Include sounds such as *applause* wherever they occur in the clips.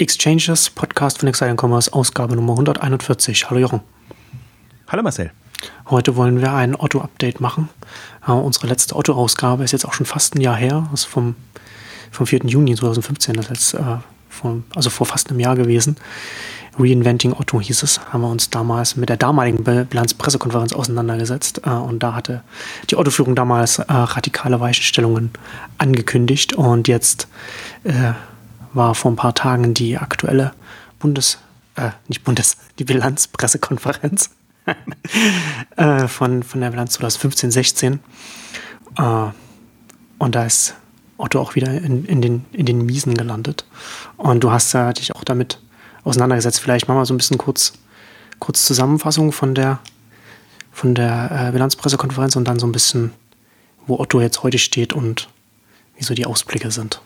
Exchanges, Podcast von Exciting Commerce, Ausgabe Nummer 141. Hallo Jochen. Hallo Marcel. Heute wollen wir ein Otto-Update machen. Uh, unsere letzte Otto-Ausgabe ist jetzt auch schon fast ein Jahr her. Das ist vom, vom 4. Juni 2015, das ist uh, vom, also vor fast einem Jahr gewesen. Reinventing Otto hieß es, haben wir uns damals mit der damaligen Bilanzpressekonferenz auseinandergesetzt. Uh, und da hatte die Otto-Führung damals radikale Weichenstellungen angekündigt. Und jetzt war vor ein paar Tagen die aktuelle Bundes, äh, nicht Bundes, die Bilanzpressekonferenz *laughs* äh, von, von der Bilanz 2015, 16. Äh, und da ist Otto auch wieder in, in, den, in den Miesen gelandet. Und du hast ja dich auch damit auseinandergesetzt. Vielleicht machen wir so ein bisschen kurz, kurz Zusammenfassung von der, von der äh, Bilanzpressekonferenz und dann so ein bisschen, wo Otto jetzt heute steht und wie so die Ausblicke sind.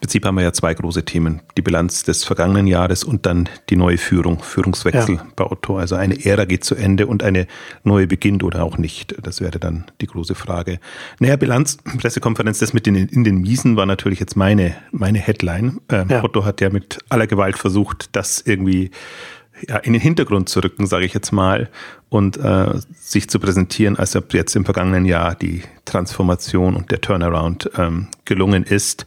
Prinzip haben wir ja zwei große Themen. Die Bilanz des vergangenen Jahres und dann die neue Führung, Führungswechsel ja. bei Otto. Also eine Ära geht zu Ende und eine neue beginnt oder auch nicht. Das wäre dann die große Frage. Naja, Bilanz, Pressekonferenz, das mit den in den Miesen war natürlich jetzt meine, meine Headline. Ähm, ja. Otto hat ja mit aller Gewalt versucht, das irgendwie ja, in den Hintergrund zu rücken, sage ich jetzt mal, und äh, sich zu präsentieren, als ob jetzt im vergangenen Jahr die Transformation und der Turnaround ähm, gelungen ist.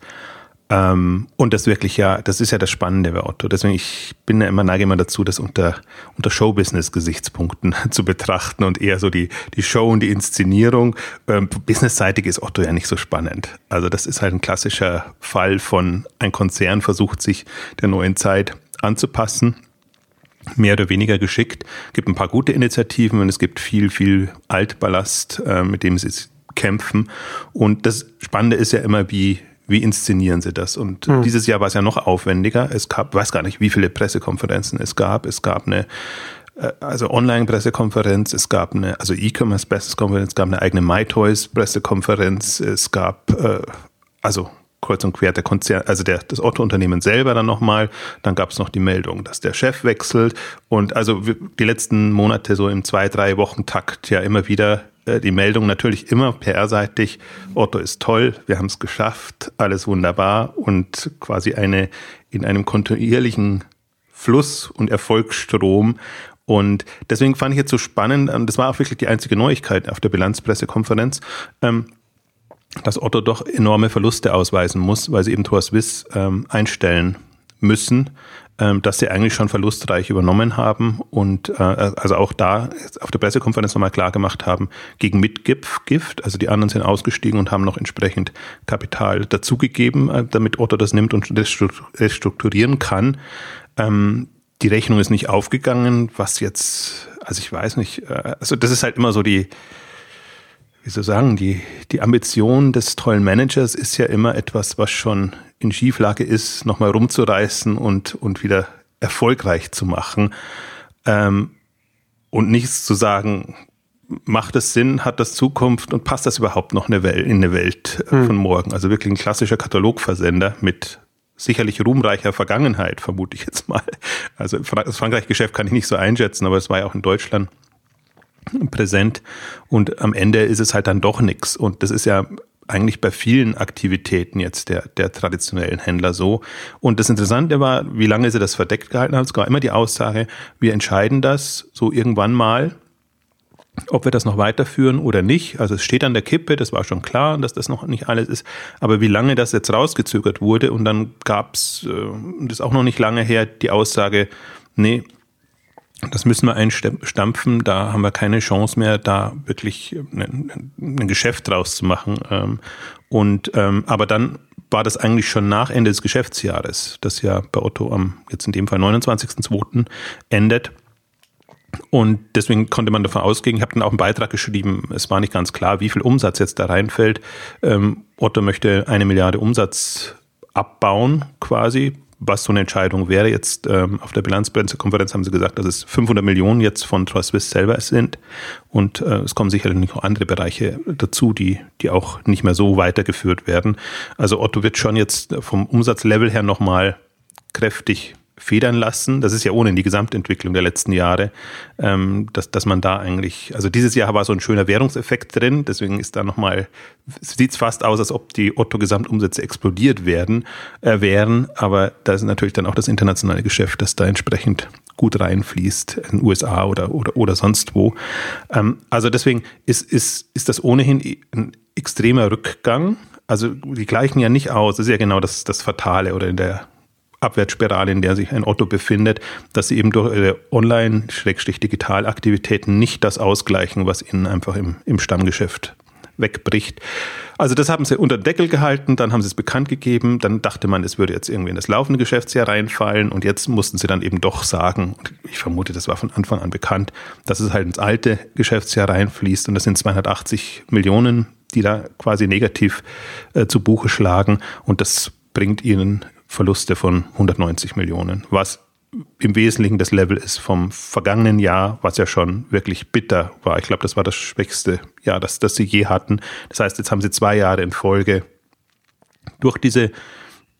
Ähm, und das wirklich ja, das ist ja das Spannende bei Otto. Deswegen, ich bin ja immer, neige immer dazu, das unter, unter Showbusiness-Gesichtspunkten *laughs* zu betrachten und eher so die, die Show und die Inszenierung. Ähm, businessseitig ist Otto ja nicht so spannend. Also das ist halt ein klassischer Fall von ein Konzern versucht sich der neuen Zeit anzupassen mehr oder weniger geschickt. Es gibt ein paar gute Initiativen und es gibt viel, viel Altballast, äh, mit dem sie kämpfen. Und das Spannende ist ja immer, wie, wie inszenieren sie das? Und mhm. dieses Jahr war es ja noch aufwendiger. Es gab, weiß gar nicht, wie viele Pressekonferenzen es gab. Es gab eine äh, also Online-Pressekonferenz, es gab eine, also E-Commerce-Pressekonferenz, es gab eine eigene MyToys-Pressekonferenz, es gab äh, also kreuz und quer der Konzern, also der, das Otto-Unternehmen selber dann nochmal. Dann gab es noch die Meldung, dass der Chef wechselt. Und also die letzten Monate so im zwei, drei Wochen Takt ja immer wieder die Meldung natürlich immer PR-seitig, Otto ist toll, wir haben es geschafft, alles wunderbar und quasi eine in einem kontinuierlichen Fluss und Erfolgsstrom. Und deswegen fand ich jetzt so spannend, ähm, das war auch wirklich die einzige Neuigkeit auf der Bilanzpressekonferenz, ähm, dass Otto doch enorme Verluste ausweisen muss, weil sie eben Tor Swiss ähm, einstellen müssen ähm, dass sie eigentlich schon verlustreich übernommen haben und äh, also auch da auf der Pressekonferenz nochmal klar gemacht haben, gegen Mitgift, also die anderen sind ausgestiegen und haben noch entsprechend Kapital dazugegeben, äh, damit Otto das nimmt und restrukturieren kann. Ähm, die Rechnung ist nicht aufgegangen, was jetzt, also ich weiß nicht, äh, also das ist halt immer so die, wie soll ich sagen, die, die Ambition des tollen Managers ist ja immer etwas, was schon in Schieflage ist, nochmal rumzureißen und, und wieder erfolgreich zu machen. Ähm, und nichts zu sagen, macht es Sinn, hat das Zukunft und passt das überhaupt noch eine Welt, in eine Welt äh, hm. von morgen? Also wirklich ein klassischer Katalogversender mit sicherlich ruhmreicher Vergangenheit, vermute ich jetzt mal. Also das Frankreich-Geschäft kann ich nicht so einschätzen, aber es war ja auch in Deutschland präsent und am Ende ist es halt dann doch nichts und das ist ja eigentlich bei vielen Aktivitäten jetzt der, der traditionellen Händler so. Und das Interessante war, wie lange sie das verdeckt gehalten haben. Es war immer die Aussage, wir entscheiden das so irgendwann mal, ob wir das noch weiterführen oder nicht. Also es steht an der Kippe, das war schon klar, dass das noch nicht alles ist. Aber wie lange das jetzt rausgezögert wurde und dann gab es, äh, das ist auch noch nicht lange her, die Aussage, nee, das müssen wir einstampfen, da haben wir keine Chance mehr, da wirklich ein, ein Geschäft draus zu machen. Ähm, und ähm, aber dann war das eigentlich schon nach Ende des Geschäftsjahres, das ja bei Otto am jetzt in dem Fall 29.02. endet. Und deswegen konnte man davon ausgehen, ich habe dann auch einen Beitrag geschrieben, es war nicht ganz klar, wie viel Umsatz jetzt da reinfällt. Ähm, Otto möchte eine Milliarde Umsatz abbauen quasi was so eine Entscheidung wäre. Jetzt ähm, auf der Bilanzpressekonferenz haben sie gesagt, dass es 500 Millionen jetzt von Trust selber sind und äh, es kommen sicherlich noch andere Bereiche dazu, die, die auch nicht mehr so weitergeführt werden. Also Otto wird schon jetzt vom Umsatzlevel her nochmal kräftig federn lassen. Das ist ja ohne die Gesamtentwicklung der letzten Jahre, ähm, dass, dass man da eigentlich, also dieses Jahr war so ein schöner Währungseffekt drin, deswegen ist da nochmal, sieht es fast aus, als ob die Otto-Gesamtumsätze explodiert werden, äh, wären, aber da ist natürlich dann auch das internationale Geschäft, das da entsprechend gut reinfließt, in den USA oder, oder, oder sonst wo. Ähm, also deswegen ist, ist, ist das ohnehin ein extremer Rückgang. Also die gleichen ja nicht aus. Das ist ja genau das, das Fatale oder in der Abwärtsspirale, in der sich ein Otto befindet, dass sie eben durch ihre Online-Digital-Aktivitäten nicht das ausgleichen, was ihnen einfach im, im Stammgeschäft wegbricht. Also das haben sie unter den Deckel gehalten, dann haben sie es bekannt gegeben, dann dachte man, es würde jetzt irgendwie in das laufende Geschäftsjahr reinfallen und jetzt mussten sie dann eben doch sagen, ich vermute, das war von Anfang an bekannt, dass es halt ins alte Geschäftsjahr reinfließt und das sind 280 Millionen, die da quasi negativ äh, zu Buche schlagen und das bringt ihnen Verluste von 190 Millionen, was im Wesentlichen das Level ist vom vergangenen Jahr, was ja schon wirklich bitter war. Ich glaube, das war das schwächste Jahr, das, das sie je hatten. Das heißt, jetzt haben sie zwei Jahre in Folge durch diese,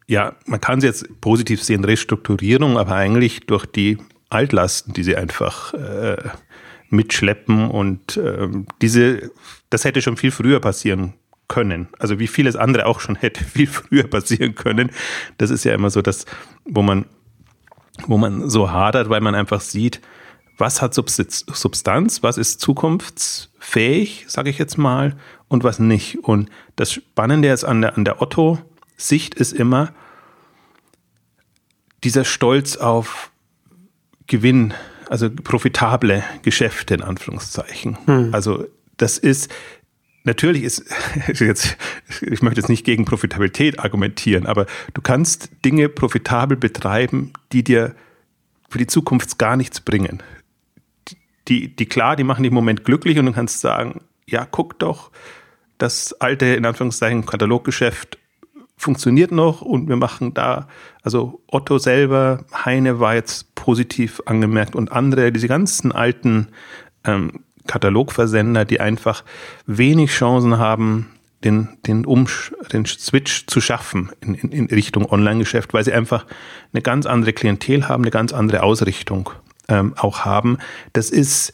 ja, man kann sie jetzt positiv sehen, Restrukturierung, aber eigentlich durch die Altlasten, die sie einfach äh, mitschleppen und äh, diese, das hätte schon viel früher passieren können. Also wie vieles andere auch schon hätte *laughs* viel früher passieren können. Das ist ja immer so das, wo man, wo man so hadert, weil man einfach sieht, was hat Substanz, was ist zukunftsfähig, sage ich jetzt mal, und was nicht. Und das Spannende jetzt an der, an der Otto-Sicht ist immer dieser Stolz auf Gewinn, also profitable Geschäfte in Anführungszeichen. Hm. Also das ist, natürlich *laughs* ist jetzt, ich möchte jetzt nicht gegen Profitabilität argumentieren, aber du kannst Dinge profitabel betreiben, die dir für die Zukunft gar nichts bringen. Die, die klar, die machen dich im Moment glücklich und du kannst sagen, ja, guck doch, das alte, in Anführungszeichen, Kataloggeschäft funktioniert noch und wir machen da, also Otto selber, Heine war jetzt positiv angemerkt und andere, diese ganzen alten ähm, Katalogversender, die einfach wenig Chancen haben, den, den, Umsch den Switch zu schaffen in, in, in Richtung Online-Geschäft, weil sie einfach eine ganz andere Klientel haben, eine ganz andere Ausrichtung ähm, auch haben. Das ist,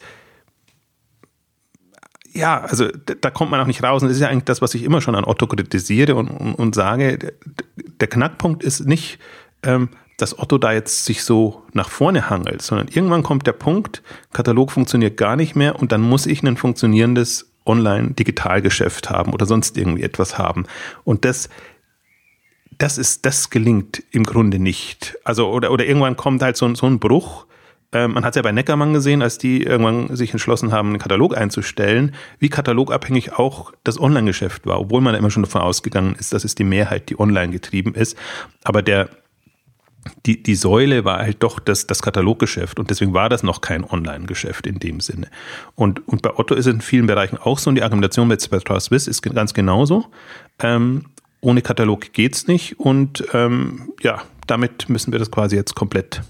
ja, also da kommt man auch nicht raus. Und das ist ja eigentlich das, was ich immer schon an Otto kritisiere und, und, und sage. Der Knackpunkt ist nicht, ähm, dass Otto da jetzt sich so nach vorne hangelt, sondern irgendwann kommt der Punkt, Katalog funktioniert gar nicht mehr und dann muss ich ein funktionierendes Online-Digitalgeschäft haben oder sonst irgendwie etwas haben. Und das, das ist, das gelingt im Grunde nicht. Also, oder, oder irgendwann kommt halt so, so ein Bruch. Ähm, man hat es ja bei Neckermann gesehen, als die irgendwann sich entschlossen haben, einen Katalog einzustellen, wie katalogabhängig auch das Online-Geschäft war, obwohl man immer schon davon ausgegangen ist, dass es die Mehrheit, die online getrieben ist. Aber der, die, die Säule war halt doch das, das Kataloggeschäft und deswegen war das noch kein Online-Geschäft in dem Sinne. Und, und bei Otto ist es in vielen Bereichen auch so und die Argumentation bei Spectra Swiss ist ganz genauso. Ähm, ohne Katalog geht's nicht und ähm, ja, damit müssen wir das quasi jetzt komplett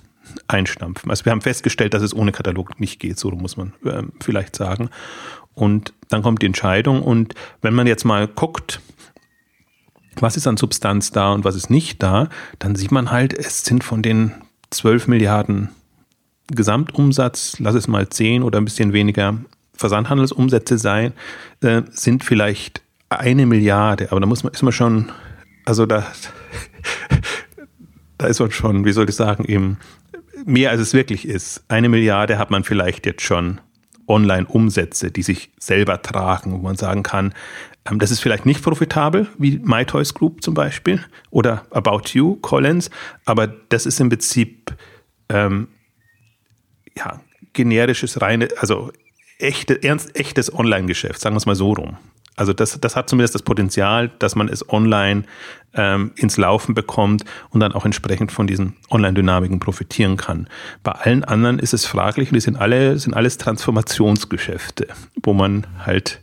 einstampfen. Also wir haben festgestellt, dass es ohne Katalog nicht geht, so muss man ähm, vielleicht sagen. Und dann kommt die Entscheidung und wenn man jetzt mal guckt, was ist an Substanz da und was ist nicht da, dann sieht man halt, es sind von den 12 Milliarden Gesamtumsatz, lass es mal 10 oder ein bisschen weniger Versandhandelsumsätze sein, äh, sind vielleicht eine Milliarde, aber da muss man, ist man schon, also da, *laughs* da ist man schon, wie soll ich sagen, eben mehr als es wirklich ist. Eine Milliarde hat man vielleicht jetzt schon Online-Umsätze, die sich selber tragen, wo man sagen kann, das ist vielleicht nicht profitabel, wie MyToys Group zum Beispiel oder About You, Collins, aber das ist im Prinzip ähm, ja, generisches, reine, also echte, ernst, echtes Online-Geschäft, sagen wir es mal so rum. Also das, das hat zumindest das Potenzial, dass man es online ähm, ins Laufen bekommt und dann auch entsprechend von diesen Online-Dynamiken profitieren kann. Bei allen anderen ist es fraglich und die sind alle, sind alles Transformationsgeschäfte, wo man halt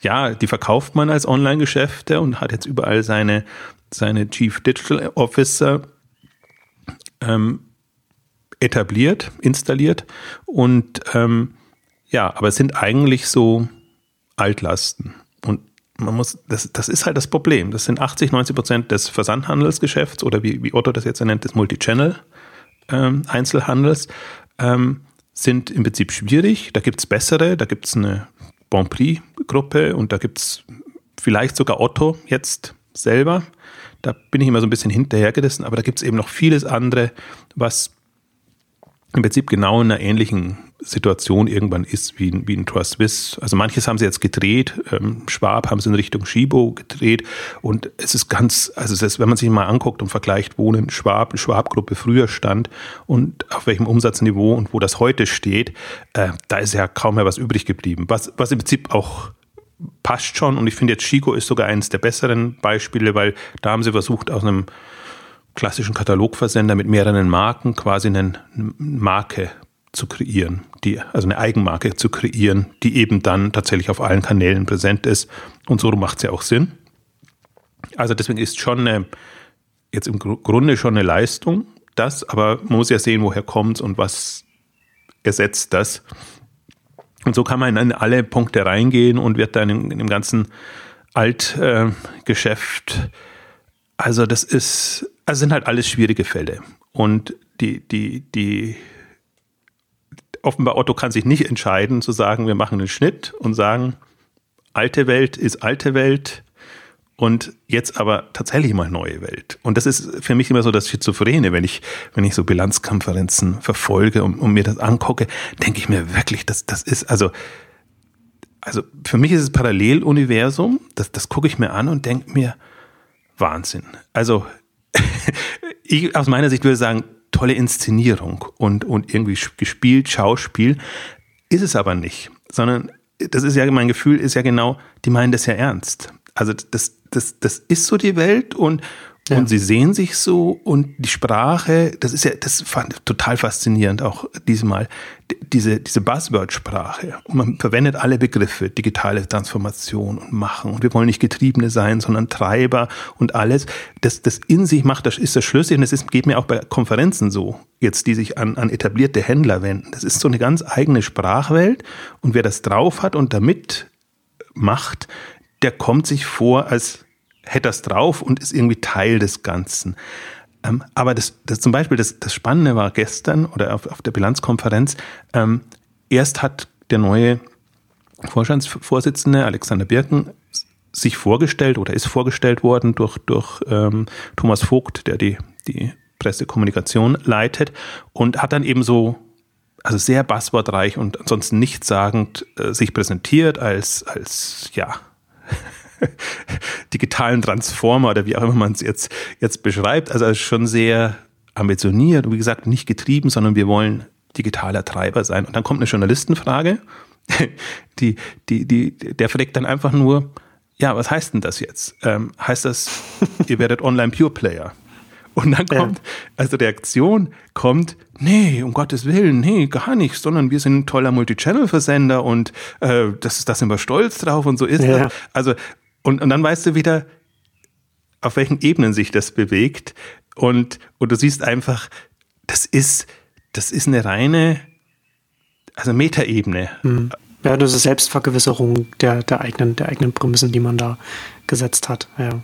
ja, die verkauft man als Online-Geschäfte und hat jetzt überall seine, seine Chief Digital Officer ähm, etabliert, installiert. Und ähm, ja, aber es sind eigentlich so Altlasten. Und man muss, das, das ist halt das Problem. Das sind 80, 90 Prozent des Versandhandelsgeschäfts oder wie, wie Otto das jetzt nennt, des Multichannel ähm, ähm, sind im Prinzip schwierig. Da gibt es bessere, da gibt es eine Bon Prix-Gruppe und da gibt es vielleicht sogar Otto jetzt selber. Da bin ich immer so ein bisschen hinterhergerissen, aber da gibt es eben noch vieles andere, was im Prinzip genau in einer ähnlichen Situation irgendwann ist wie, wie ein Tour Swiss. Also manches haben sie jetzt gedreht, ähm, Schwab haben sie in Richtung Schibo gedreht und es ist ganz, also ist, wenn man sich mal anguckt und vergleicht, wo ein Schwab, Schwab-Gruppe früher stand und auf welchem Umsatzniveau und wo das heute steht, äh, da ist ja kaum mehr was übrig geblieben. Was, was im Prinzip auch passt schon und ich finde jetzt Chico ist sogar eines der besseren Beispiele, weil da haben sie versucht aus einem klassischen Katalogversender mit mehreren Marken quasi eine Marke zu kreieren, die, also eine Eigenmarke zu kreieren, die eben dann tatsächlich auf allen Kanälen präsent ist. Und so macht es ja auch Sinn. Also deswegen ist schon eine, jetzt im Grunde schon eine Leistung, das, aber man muss ja sehen, woher kommt und was ersetzt das. Und so kann man in alle Punkte reingehen und wird dann in, in dem ganzen Altgeschäft, äh, also das ist also sind halt alles schwierige Fälle. Und die, die, die, offenbar Otto kann sich nicht entscheiden zu sagen, wir machen einen Schnitt und sagen, alte Welt ist alte Welt und jetzt aber tatsächlich mal neue Welt. Und das ist für mich immer so das Schizophrene, wenn ich, wenn ich so Bilanzkonferenzen verfolge und, und mir das angucke, denke ich mir wirklich, das, das ist, also, also für mich ist es Paralleluniversum, das, das gucke ich mir an und denke mir, Wahnsinn. Also *laughs* ich aus meiner Sicht würde sagen, tolle Inszenierung und, und irgendwie gespielt, Schauspiel. Ist es aber nicht, sondern das ist ja mein Gefühl, ist ja genau, die meinen das ja ernst. Also das, das, das ist so die Welt und, ja. Und sie sehen sich so und die Sprache, das ist ja, das fand ich total faszinierend auch diesmal, diese, diese Buzzword-Sprache. Und man verwendet alle Begriffe, digitale Transformation und Machen. Und wir wollen nicht Getriebene sein, sondern Treiber und alles. Das, das in sich macht, das ist das Schlüssel. Und das ist, geht mir auch bei Konferenzen so, jetzt, die sich an, an etablierte Händler wenden. Das ist so eine ganz eigene Sprachwelt. Und wer das drauf hat und damit macht, der kommt sich vor als hätte das drauf und ist irgendwie Teil des Ganzen. Ähm, aber das, das zum Beispiel, das, das Spannende war gestern oder auf, auf der Bilanzkonferenz, ähm, erst hat der neue Vorstandsvorsitzende Alexander Birken sich vorgestellt oder ist vorgestellt worden durch, durch ähm, Thomas Vogt, der die, die Pressekommunikation leitet und hat dann eben so, also sehr buzzwordreich und ansonsten nichtssagend äh, sich präsentiert als, als ja, *laughs* digitalen Transformer oder wie auch immer man es jetzt, jetzt beschreibt. Also schon sehr ambitioniert und wie gesagt nicht getrieben, sondern wir wollen digitaler Treiber sein. Und dann kommt eine Journalistenfrage, *laughs* die, die, die, der fragt dann einfach nur, ja, was heißt denn das jetzt? Ähm, heißt das, ihr *laughs* werdet Online Pure Player? Und dann kommt, also Reaktion kommt, nee, um Gottes Willen, nee, gar nicht, sondern wir sind ein toller Multichannel-Versender und äh, das, das sind wir stolz drauf und so ist ja. das. Also und, und dann weißt du wieder, auf welchen Ebenen sich das bewegt. Und, und du siehst einfach, das ist, das ist eine reine, also Metaebene. Mhm. Ja, das ist Selbstvergewisserung der, der, eigenen, der eigenen Prämissen, die man da gesetzt hat. Ja.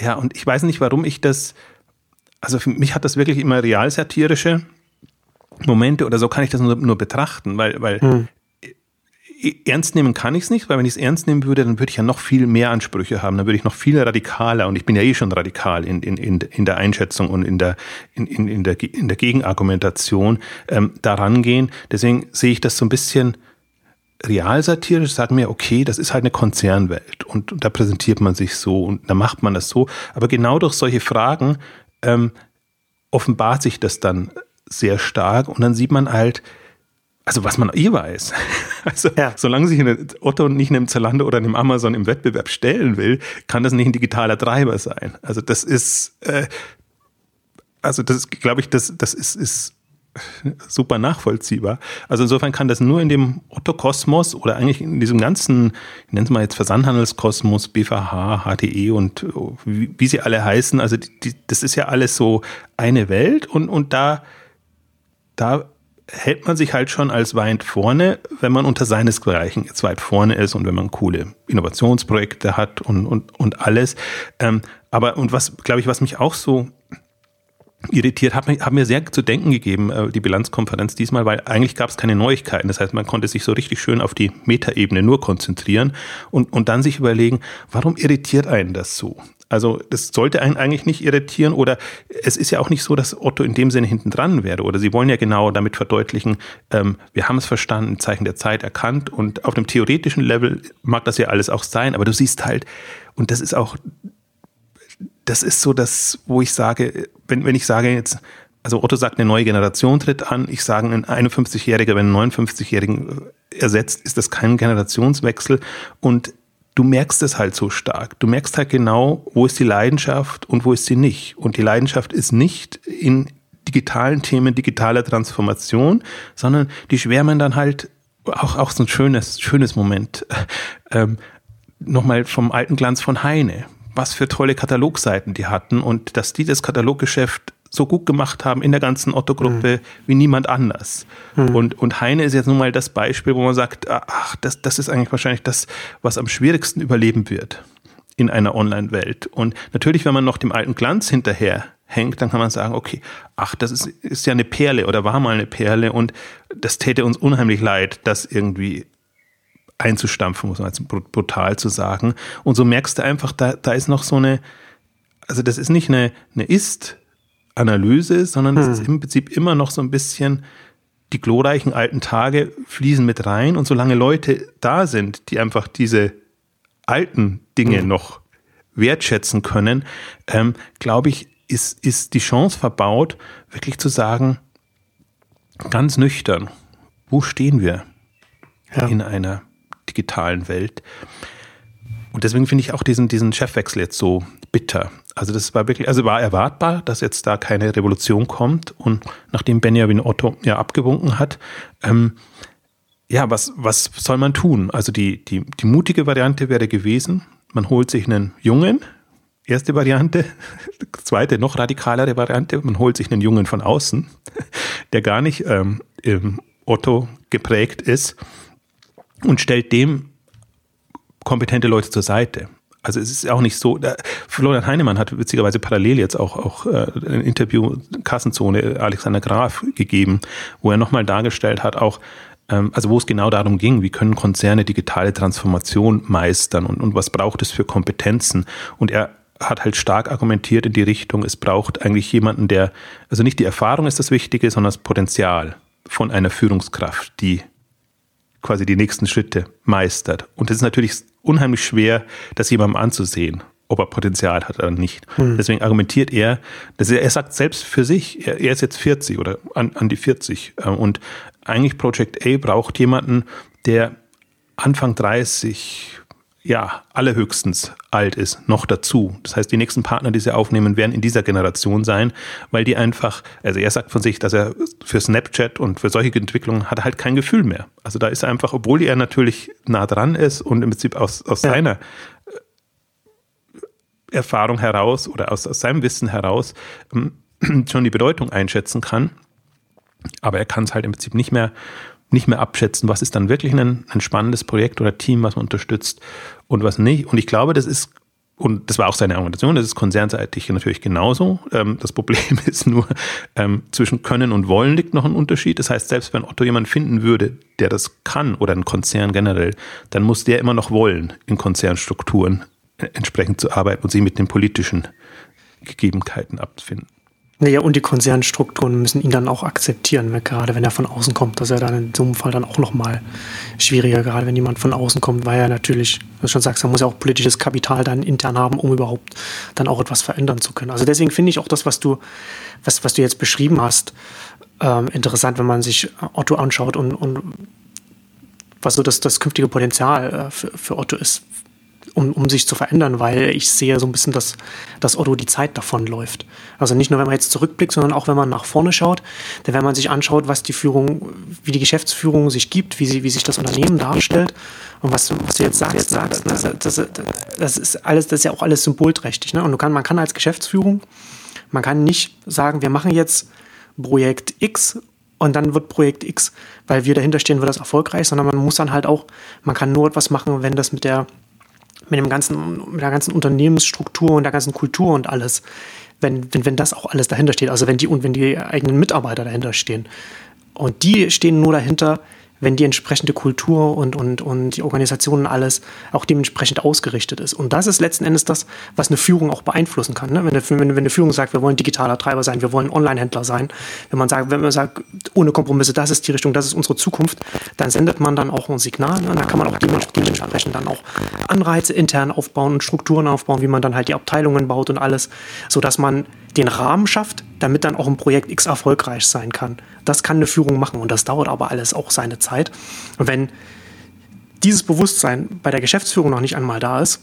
ja, und ich weiß nicht, warum ich das, also für mich hat das wirklich immer realsatirische Momente oder so kann ich das nur, nur betrachten, weil, weil mhm ernst nehmen kann ich es nicht, weil wenn ich es ernst nehmen würde, dann würde ich ja noch viel mehr Ansprüche haben, dann würde ich noch viel radikaler und ich bin ja eh schon radikal in, in, in, in der Einschätzung und in der, in, in, in der, in der Gegenargumentation ähm, daran gehen. Deswegen sehe ich das so ein bisschen realsatirisch, sagen mir, okay, das ist halt eine Konzernwelt und, und da präsentiert man sich so und da macht man das so. Aber genau durch solche Fragen ähm, offenbart sich das dann sehr stark und dann sieht man halt, also was man eh weiß. *laughs* Also ja. solange sich Otto nicht einem Zalando oder einem Amazon im Wettbewerb stellen will, kann das nicht ein digitaler Treiber sein. Also das ist, äh, also das glaube ich, das, das ist, ist super nachvollziehbar. Also insofern kann das nur in dem Otto-Kosmos oder eigentlich in diesem ganzen, ich nenne es mal jetzt Versandhandelskosmos, BVH, HTE und wie, wie sie alle heißen, also die, das ist ja alles so eine Welt und, und da, da hält man sich halt schon als weit vorne, wenn man unter seinesgleichen jetzt weit vorne ist und wenn man coole Innovationsprojekte hat und, und, und alles. Ähm, aber und was, glaube ich, was mich auch so irritiert, hat hat mir sehr zu denken gegeben, äh, die Bilanzkonferenz diesmal, weil eigentlich gab es keine Neuigkeiten. Das heißt, man konnte sich so richtig schön auf die Metaebene nur konzentrieren und, und dann sich überlegen, warum irritiert einen das so? Also das sollte einen eigentlich nicht irritieren oder es ist ja auch nicht so, dass Otto in dem Sinne hinten dran wäre oder sie wollen ja genau damit verdeutlichen, ähm, wir haben es verstanden, Zeichen der Zeit erkannt und auf dem theoretischen Level mag das ja alles auch sein, aber du siehst halt, und das ist auch, das ist so das, wo ich sage, wenn, wenn ich sage jetzt, also Otto sagt, eine neue Generation tritt an. Ich sage, ein 51-Jähriger, wenn einen 59-Jährigen ersetzt, ist das kein Generationswechsel. Und du merkst es halt so stark. Du merkst halt genau, wo ist die Leidenschaft und wo ist sie nicht. Und die Leidenschaft ist nicht in digitalen Themen, digitaler Transformation, sondern die schwärmen dann halt auch, auch so ein schönes, schönes Moment. *laughs* Ähm, Nochmal vom alten Glanz von Heine. Was für tolle Katalogseiten die hatten und dass die das Kataloggeschäft so gut gemacht haben in der ganzen Otto-Gruppe mhm. wie niemand anders. Mhm. Und, und Heine ist jetzt nun mal das Beispiel, wo man sagt, ach, das, das ist eigentlich wahrscheinlich das, was am schwierigsten überleben wird in einer Online-Welt. Und natürlich, wenn man noch dem alten Glanz hinterher hängt, dann kann man sagen, okay, ach, das ist, ist ja eine Perle oder war mal eine Perle und das täte uns unheimlich leid, das irgendwie einzustampfen, muss man jetzt brutal zu sagen. Und so merkst du einfach, da, da ist noch so eine, also das ist nicht eine, eine Ist- Analyse, sondern hm. es ist im Prinzip immer noch so ein bisschen, die glorreichen alten Tage fließen mit rein und solange Leute da sind, die einfach diese alten Dinge hm. noch wertschätzen können, ähm, glaube ich, ist, ist die Chance verbaut, wirklich zu sagen, ganz nüchtern, wo stehen wir ja. in einer digitalen Welt? Und deswegen finde ich auch diesen, diesen Chefwechsel jetzt so bitter. Also das war wirklich, also war erwartbar, dass jetzt da keine Revolution kommt. Und nachdem Benjamin Otto ja abgewunken hat, ähm, ja, was, was soll man tun? Also die, die, die mutige Variante wäre gewesen, man holt sich einen Jungen, erste Variante, *laughs* zweite, noch radikalere Variante, man holt sich einen Jungen von außen, *laughs* der gar nicht ähm, Otto geprägt ist und stellt dem kompetente Leute zur Seite. Also es ist auch nicht so, Florian Heinemann hat witzigerweise parallel jetzt auch, auch äh, ein Interview Kassenzone Alexander Graf gegeben, wo er nochmal dargestellt hat, auch ähm, also wo es genau darum ging, wie können Konzerne digitale Transformation meistern und, und was braucht es für Kompetenzen. Und er hat halt stark argumentiert in die Richtung, es braucht eigentlich jemanden, der, also nicht die Erfahrung ist das Wichtige, sondern das Potenzial von einer Führungskraft, die quasi die nächsten Schritte meistert. Und es ist natürlich unheimlich schwer, das jemandem anzusehen, ob er Potenzial hat oder nicht. Hm. Deswegen argumentiert er, dass er, er sagt selbst für sich, er, er ist jetzt 40 oder an, an die 40. Äh, und eigentlich Project A braucht jemanden, der Anfang 30, ja, allerhöchstens alt ist, noch dazu. Das heißt, die nächsten Partner, die sie aufnehmen, werden in dieser Generation sein, weil die einfach, also er sagt von sich, dass er für Snapchat und für solche Entwicklungen hat er halt kein Gefühl mehr. Also da ist er einfach, obwohl er natürlich nah dran ist und im Prinzip aus, aus ja. seiner äh, Erfahrung heraus oder aus, aus seinem Wissen heraus ähm, *clears throat* schon die Bedeutung einschätzen kann, aber er kann es halt im Prinzip nicht mehr nicht mehr abschätzen, was ist dann wirklich ein, ein spannendes Projekt oder Team, was man unterstützt und was nicht. Und ich glaube, das ist und das war auch seine Argumentation, das ist konzernseitig natürlich genauso. Ähm, das Problem *laughs* ist nur, ähm, zwischen Können und Wollen liegt noch ein Unterschied. Das heißt, selbst wenn Otto jemand finden würde, der das kann oder ein Konzern generell, dann muss der immer noch wollen, in Konzernstrukturen entsprechend zu arbeiten und sich mit den politischen Gegebenheiten abzufinden. Naja, und die Konzernstrukturen müssen ihn dann auch akzeptieren, gerade wenn er von außen kommt. Das ist ja dann in so einem Fall dann auch nochmal schwieriger, gerade wenn jemand von außen kommt, weil er natürlich, wie du schon sagst, er muss ja auch politisches Kapital dann intern haben, um überhaupt dann auch etwas verändern zu können. Also deswegen finde ich auch das, was du, was, was du jetzt beschrieben hast, ähm, interessant, wenn man sich Otto anschaut und, und was so das, das künftige Potenzial äh, für, für Otto ist um, um sich zu verändern, weil ich sehe so ein bisschen, dass, dass Otto die Zeit davonläuft. Also nicht nur, wenn man jetzt zurückblickt, sondern auch, wenn man nach vorne schaut, denn wenn man sich anschaut, was die Führung, wie die Geschäftsführung sich gibt, wie, sie, wie sich das Unternehmen darstellt und was, was du jetzt sagst, jetzt sagst das, das, das, ist alles, das ist ja auch alles symbolträchtig. Ne? Und kann, man kann als Geschäftsführung, man kann nicht sagen, wir machen jetzt Projekt X und dann wird Projekt X, weil wir dahinter stehen, wird das erfolgreich, sondern man muss dann halt auch, man kann nur etwas machen, wenn das mit der mit dem ganzen, mit der ganzen Unternehmensstruktur und der ganzen Kultur und alles wenn, wenn, wenn das auch alles dahinter steht, also wenn die und wenn die eigenen Mitarbeiter dahinter stehen. Und die stehen nur dahinter, wenn die entsprechende Kultur und, und, und die Organisation und alles auch dementsprechend ausgerichtet ist. Und das ist letzten Endes das, was eine Führung auch beeinflussen kann. Ne? Wenn, eine, wenn, wenn eine Führung sagt, wir wollen digitaler Treiber sein, wir wollen Online-Händler sein, wenn man sagt, wenn man sagt, ohne Kompromisse, das ist die Richtung, das ist unsere Zukunft, dann sendet man dann auch ein Signal. Ne? Und da kann man auch dementsprechend dann auch Anreize intern aufbauen und Strukturen aufbauen, wie man dann halt die Abteilungen baut und alles, sodass man den Rahmen schafft, damit dann auch ein Projekt X erfolgreich sein kann. Das kann eine Führung machen und das dauert aber alles auch seine Zeit. Und wenn dieses Bewusstsein bei der Geschäftsführung noch nicht einmal da ist,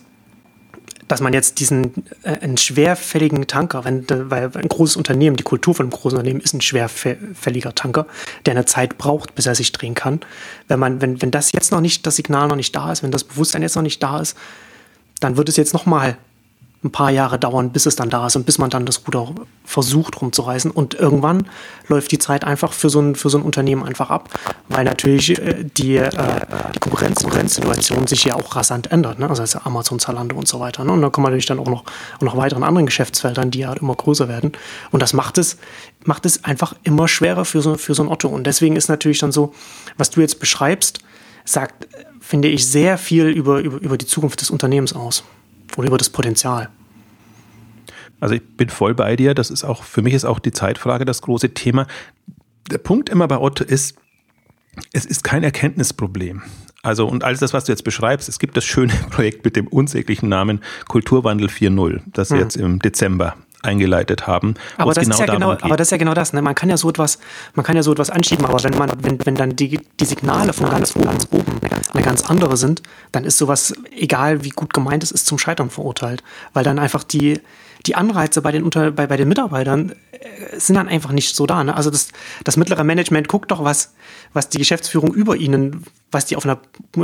dass man jetzt diesen äh, einen schwerfälligen Tanker, wenn, weil ein großes Unternehmen, die Kultur von einem großen Unternehmen ist ein schwerfälliger Tanker, der eine Zeit braucht, bis er sich drehen kann. Wenn man, wenn, wenn das jetzt noch nicht, das Signal noch nicht da ist, wenn das Bewusstsein jetzt noch nicht da ist, dann wird es jetzt nochmal ein paar Jahre dauern, bis es dann da ist und bis man dann das Ruder versucht rumzureißen. Und irgendwann läuft die Zeit einfach für so ein, für so ein Unternehmen einfach ab, weil natürlich äh, die, äh, die Konkurrenz, Konkurrenzsituation sich ja auch rasant ändert. Ne? Also heißt Amazon, Zalando und so weiter. Ne? Und da kommen natürlich dann auch noch, auch noch weiteren anderen Geschäftsfeldern, die ja immer größer werden. Und das macht es, macht es einfach immer schwerer für so, für so ein Otto. Und deswegen ist natürlich dann so, was du jetzt beschreibst, sagt, finde ich, sehr viel über, über, über die Zukunft des Unternehmens aus oder über das Potenzial. Also ich bin voll bei dir. Das ist auch, für mich ist auch die Zeitfrage das große Thema. Der Punkt immer bei Otto ist, es ist kein Erkenntnisproblem. Also, und alles das, was du jetzt beschreibst, es gibt das schöne *laughs* Projekt mit dem unsäglichen Namen Kulturwandel 4.0, das wir hm. jetzt im Dezember eingeleitet haben. Aber das, genau ist ja genau, aber das ist ja genau das. Ne? Man kann ja so etwas, man kann ja so etwas anschieben, aber wenn man, wenn, wenn dann die, die Signale von ganz oben, ganz oben eine ganz andere sind, dann ist sowas, egal wie gut gemeint es ist, zum Scheitern verurteilt. Weil dann einfach die, die Anreize bei den, Unter bei, bei den Mitarbeitern äh, sind dann einfach nicht so da. Ne? Also das, das mittlere Management guckt doch, was, was die Geschäftsführung über ihnen, was die auf einer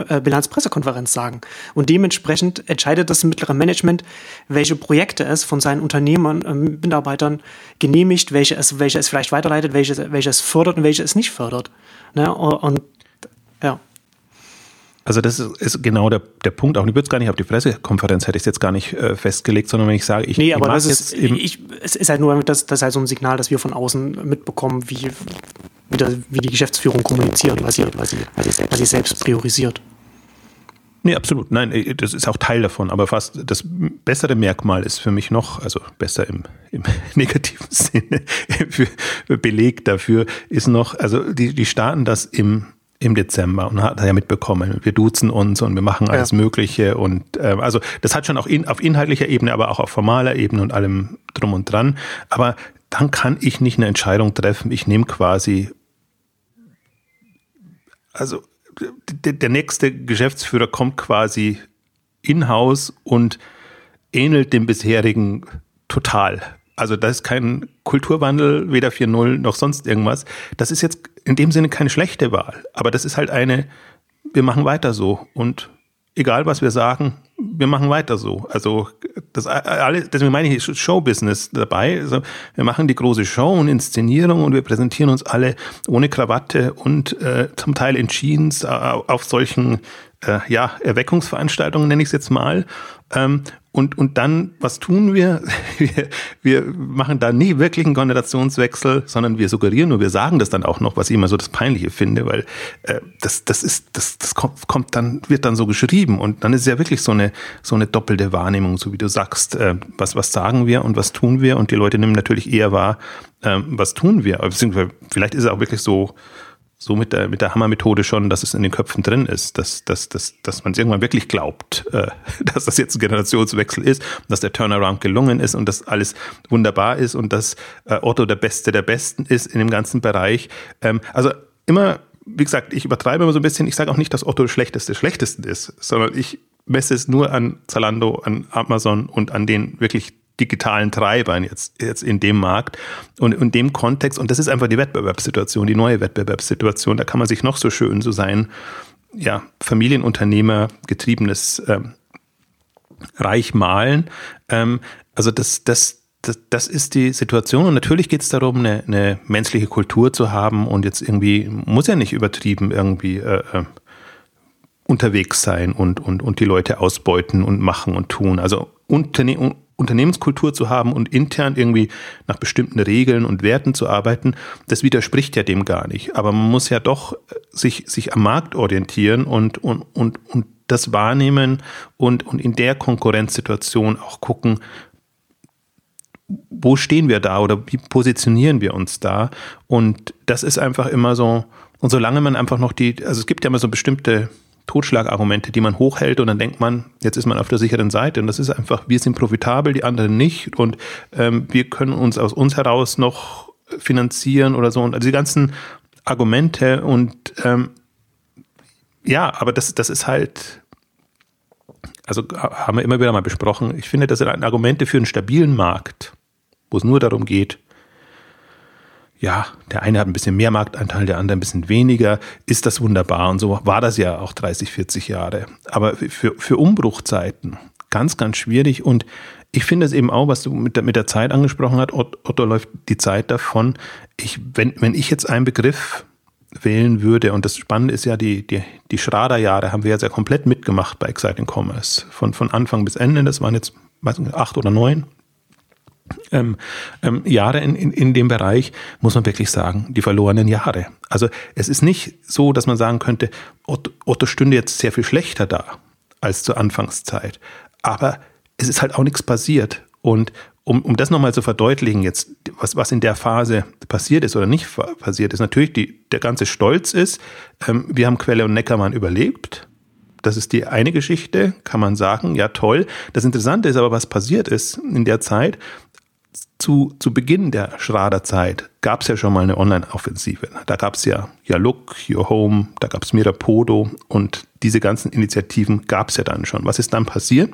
äh, Bilanzpressekonferenz sagen. Und dementsprechend entscheidet das mittlere Management, welche Projekte es von seinen Unternehmern, äh, Mitarbeitern genehmigt, welche es, welche es vielleicht weiterleitet, welche, welche es fördert und welche es nicht fördert. Ne? Und ja. Also das ist, ist genau der, der Punkt. Auch ich würde es gar nicht auf die Pressekonferenz hätte ich es jetzt gar nicht äh, festgelegt, sondern wenn ich sage, ich nee, aber das ist, ich, es ist halt nur das, das ist halt so ein Signal, dass wir von außen mitbekommen, wie, wie, das, wie die Geschäftsführung kommuniziert, was sie, was sie, was sie, was sie selbst priorisiert. Nee, absolut. Nein, äh, das ist auch Teil davon. Aber fast das bessere Merkmal ist für mich noch, also besser im, im *laughs* negativen Sinne, *laughs* für, Beleg dafür ist noch, also die, die starten das im im Dezember und hat ja mitbekommen, wir duzen uns und wir machen alles ja. Mögliche und äh, also das hat schon auch in, auf inhaltlicher Ebene, aber auch auf formaler Ebene und allem drum und dran. Aber dann kann ich nicht eine Entscheidung treffen. Ich nehme quasi, also der nächste Geschäftsführer kommt quasi in-house und ähnelt dem bisherigen total. Also da ist kein Kulturwandel, weder 4.0 noch sonst irgendwas. Das ist jetzt in dem Sinne keine schlechte Wahl. Aber das ist halt eine, wir machen weiter so. Und egal was wir sagen, wir machen weiter so. Also das alle, deswegen meine ich Showbusiness dabei. Also wir machen die große Show und Inszenierung und wir präsentieren uns alle ohne Krawatte und äh, zum Teil in Jeans äh, auf solchen äh, ja, Erweckungsveranstaltungen, nenne ich es jetzt mal. Ähm, und, und dann, was tun wir? *laughs* wir? Wir machen da nie wirklich einen Konzentrationswechsel, sondern wir suggerieren nur, wir sagen das dann auch noch, was ich immer so das Peinliche finde, weil äh, das, das ist, das, das kommt, kommt dann, wird dann so geschrieben und dann ist ja wirklich so eine, so eine doppelte Wahrnehmung, so wie du sagst, äh, was, was sagen wir und was tun wir und die Leute nehmen natürlich eher wahr, äh, was tun wir. Beziehungsweise vielleicht ist es auch wirklich so, so mit der, mit der Hammermethode schon, dass es in den Köpfen drin ist, dass, dass, dass, dass man es irgendwann wirklich glaubt, äh, *laughs* dass das jetzt ein Generationswechsel ist, dass der Turnaround gelungen ist und dass alles wunderbar ist und dass äh, Otto der Beste der Besten ist in dem ganzen Bereich. Ähm, also immer, wie gesagt, ich übertreibe immer so ein bisschen, ich sage auch nicht, dass Otto das Schlechteste des Schlechtesten ist, sondern ich messe es nur an Zalando, an Amazon und an den wirklich digitalen Treibern jetzt, jetzt in dem Markt und in dem Kontext. Und das ist einfach die Wettbewerbssituation, die neue Wettbewerbssituation. Da kann man sich noch so schön so sein, ja, Familienunternehmer getriebenes ähm, Reich malen. Ähm, also das, das, das, das ist die Situation. Und natürlich geht es darum, eine, eine menschliche Kultur zu haben und jetzt irgendwie, muss ja nicht übertrieben irgendwie äh, äh unterwegs sein und, und, und die Leute ausbeuten und machen und tun. Also Unterne Unternehmenskultur zu haben und intern irgendwie nach bestimmten Regeln und Werten zu arbeiten, das widerspricht ja dem gar nicht. Aber man muss ja doch sich, sich am Markt orientieren und, und, und, und das wahrnehmen und, und in der Konkurrenzsituation auch gucken, wo stehen wir da oder wie positionieren wir uns da? Und das ist einfach immer so, und solange man einfach noch die, also es gibt ja immer so bestimmte Totschlagargumente, die man hochhält und dann denkt man, jetzt ist man auf der sicheren Seite und das ist einfach, wir sind profitabel, die anderen nicht und ähm, wir können uns aus uns heraus noch finanzieren oder so und also die ganzen Argumente und ähm, ja, aber das, das ist halt, also haben wir immer wieder mal besprochen, ich finde, das sind Argumente für einen stabilen Markt, wo es nur darum geht, ja, der eine hat ein bisschen mehr Marktanteil, der andere ein bisschen weniger, ist das wunderbar. Und so war das ja auch 30, 40 Jahre. Aber für, für Umbruchzeiten ganz, ganz schwierig. Und ich finde es eben auch, was du mit der, mit der Zeit angesprochen hast, Otto, läuft die Zeit davon. Ich, wenn, wenn ich jetzt einen Begriff wählen würde, und das Spannende ist ja, die, die, die Schrader-Jahre haben wir ja sehr komplett mitgemacht bei Exciting Commerce. Von, von Anfang bis Ende, das waren jetzt weiß nicht, acht oder neun, ähm, ähm, Jahre in, in, in dem Bereich, muss man wirklich sagen, die verlorenen Jahre. Also es ist nicht so, dass man sagen könnte, Otto, Otto stünde jetzt sehr viel schlechter da als zur Anfangszeit. Aber es ist halt auch nichts passiert. Und um, um das nochmal zu verdeutlichen, jetzt, was, was in der Phase passiert ist oder nicht passiert ist, natürlich die, der ganze Stolz ist, ähm, wir haben Quelle und Neckermann überlebt. Das ist die eine Geschichte, kann man sagen, ja toll. Das Interessante ist aber, was passiert ist in der Zeit zu, zu Beginn der Schrader-Zeit gab es ja schon mal eine Online-Offensive. Da gab es ja, Look, Your Home, da gab es Mirapodo und diese ganzen Initiativen gab es ja dann schon. Was ist dann passiert?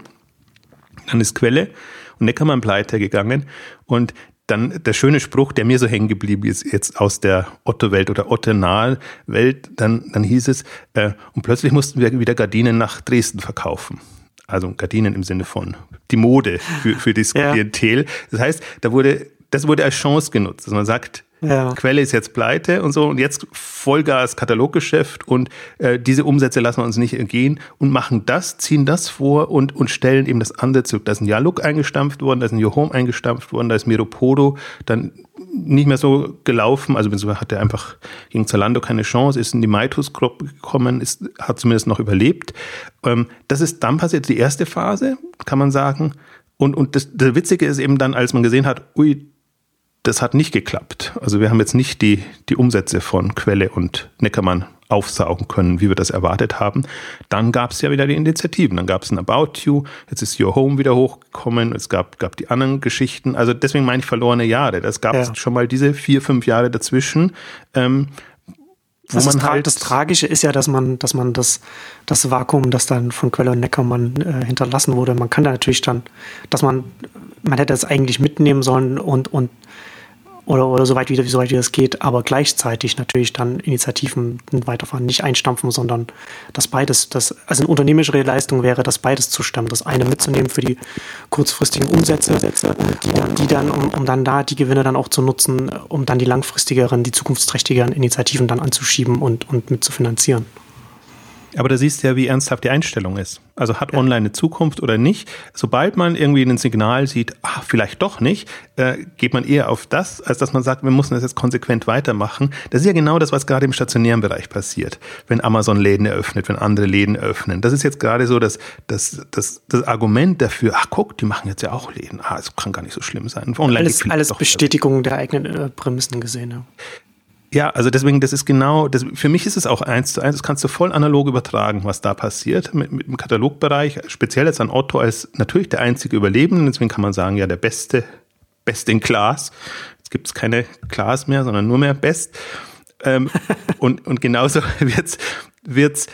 Dann ist Quelle und Neckermann pleite gegangen und dann der schöne Spruch, der mir so hängen geblieben ist, jetzt aus der Otto-Welt oder Otto-Nahe-Welt, dann, dann hieß es, äh, und plötzlich mussten wir wieder Gardinen nach Dresden verkaufen also Gardinen im Sinne von die Mode für, für das ja. Klientel. Das heißt, da wurde, das wurde als Chance genutzt, dass man sagt, ja. Quelle ist jetzt pleite und so und jetzt Vollgas Kataloggeschäft und äh, diese Umsätze lassen wir uns nicht entgehen und machen das, ziehen das vor und, und stellen eben das andere zurück. Da ist ein Yaluk eingestampft worden, da ist ein Yohome eingestampft worden, da ist Miropodo dann nicht mehr so gelaufen, also hat er einfach gegen Zalando keine Chance, ist in die Maitus-Gruppe gekommen, ist, hat zumindest noch überlebt. Ähm, das ist dann passiert, die erste Phase, kann man sagen. Und, und das, das Witzige ist eben dann, als man gesehen hat, ui, das hat nicht geklappt. Also wir haben jetzt nicht die, die Umsätze von Quelle und Neckermann aufsaugen können, wie wir das erwartet haben. Dann gab es ja wieder die Initiativen. Dann gab es ein About You, jetzt ist Your Home wieder hochgekommen, es gab, gab die anderen Geschichten. Also deswegen meine ich verlorene Jahre. Das gab ja. schon mal diese vier, fünf Jahre dazwischen. Ähm, wo das, man halt das Tragische ist ja, dass man, dass man das, das Vakuum, das dann von Quelle und Neckermann äh, hinterlassen wurde, man kann da natürlich dann, dass man, man hätte das eigentlich mitnehmen sollen und, und oder, oder so weit wie, so weit wie das geht, aber gleichzeitig natürlich dann Initiativen weiterfahren, nicht einstampfen, sondern das beides, das, also eine unternehmerische Leistung wäre, das beides zu stemmen, das eine mitzunehmen für die kurzfristigen Umsätze, die dann, die dann um, um dann da die Gewinne dann auch zu nutzen, um dann die langfristigeren, die zukunftsträchtigeren Initiativen dann anzuschieben und, und mitzufinanzieren. Aber da siehst du ja, wie ernsthaft die Einstellung ist. Also hat ja. online eine Zukunft oder nicht? Sobald man irgendwie ein Signal sieht, ach, vielleicht doch nicht, äh, geht man eher auf das, als dass man sagt, wir müssen das jetzt konsequent weitermachen. Das ist ja genau das, was gerade im stationären Bereich passiert. Wenn Amazon Läden eröffnet, wenn andere Läden öffnen. Das ist jetzt gerade so das, das, das, das Argument dafür, ach guck, die machen jetzt ja auch Läden. Ah, es kann gar nicht so schlimm sein. Online alles alles Bestätigung der eigenen äh, Prämissen gesehen. Ja. Ja, also deswegen, das ist genau, das, für mich ist es auch eins zu eins, das kannst du voll analog übertragen, was da passiert mit, mit dem Katalogbereich, speziell jetzt an Otto als natürlich der einzige Überlebende, deswegen kann man sagen, ja, der beste, best in class. Jetzt gibt es keine Class mehr, sondern nur mehr Best. Ähm, *laughs* und, und genauso *laughs* wird's, wird's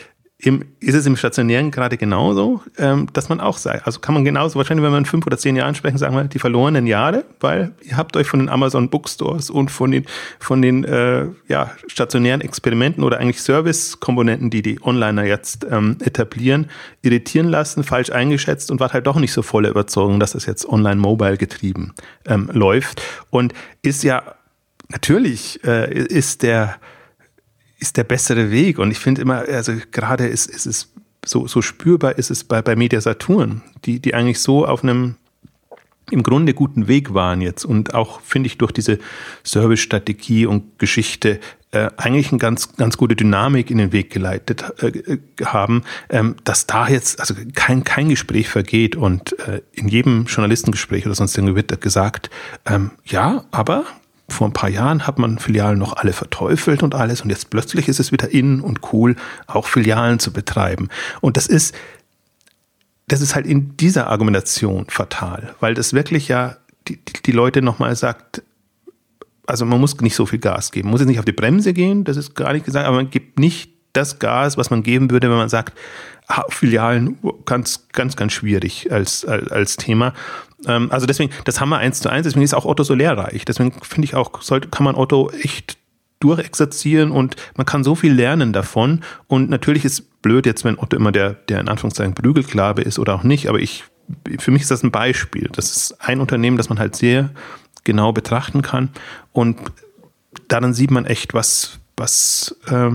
im, ist es im Stationären gerade genauso, ähm, dass man auch sagt, also kann man genauso, wahrscheinlich, wenn in fünf oder zehn Jahren sprechen, sagen wir die verlorenen Jahre, weil ihr habt euch von den Amazon Bookstores und von den, von den äh, ja, stationären Experimenten oder eigentlich Service-Komponenten, die die Onliner jetzt ähm, etablieren, irritieren lassen, falsch eingeschätzt und war halt doch nicht so voller Überzeugung, dass das jetzt online-mobile getrieben ähm, läuft. Und ist ja, natürlich äh, ist der ist der bessere Weg. Und ich finde immer, also gerade ist, ist es so, so spürbar ist es bei, bei Media Saturn, die, die eigentlich so auf einem im Grunde guten Weg waren jetzt und auch, finde ich, durch diese Service-Strategie und Geschichte äh, eigentlich eine ganz, ganz gute Dynamik in den Weg geleitet äh, haben, ähm, dass da jetzt also kein, kein Gespräch vergeht und äh, in jedem Journalistengespräch oder sonst irgendwie wird gesagt, ähm, ja, aber vor ein paar Jahren hat man Filialen noch alle verteufelt und alles und jetzt plötzlich ist es wieder in und cool, auch Filialen zu betreiben. Und das ist, das ist halt in dieser Argumentation fatal, weil das wirklich ja die, die Leute nochmal sagt, also man muss nicht so viel Gas geben, muss jetzt nicht auf die Bremse gehen, das ist gar nicht gesagt, aber man gibt nicht das Gas, was man geben würde, wenn man sagt, ah, Filialen ganz, ganz, ganz schwierig als, als, als Thema. Ähm, also deswegen, das haben wir eins zu eins, deswegen ist auch Otto so lehrreich. Deswegen finde ich auch, sollte, kann man Otto echt durchexerzieren und man kann so viel lernen davon. Und natürlich ist blöd jetzt, wenn Otto immer der, der in Anführungszeichen Prügelklabe ist oder auch nicht, aber ich, für mich ist das ein Beispiel. Das ist ein Unternehmen, das man halt sehr genau betrachten kann und daran sieht man echt, was, was, äh,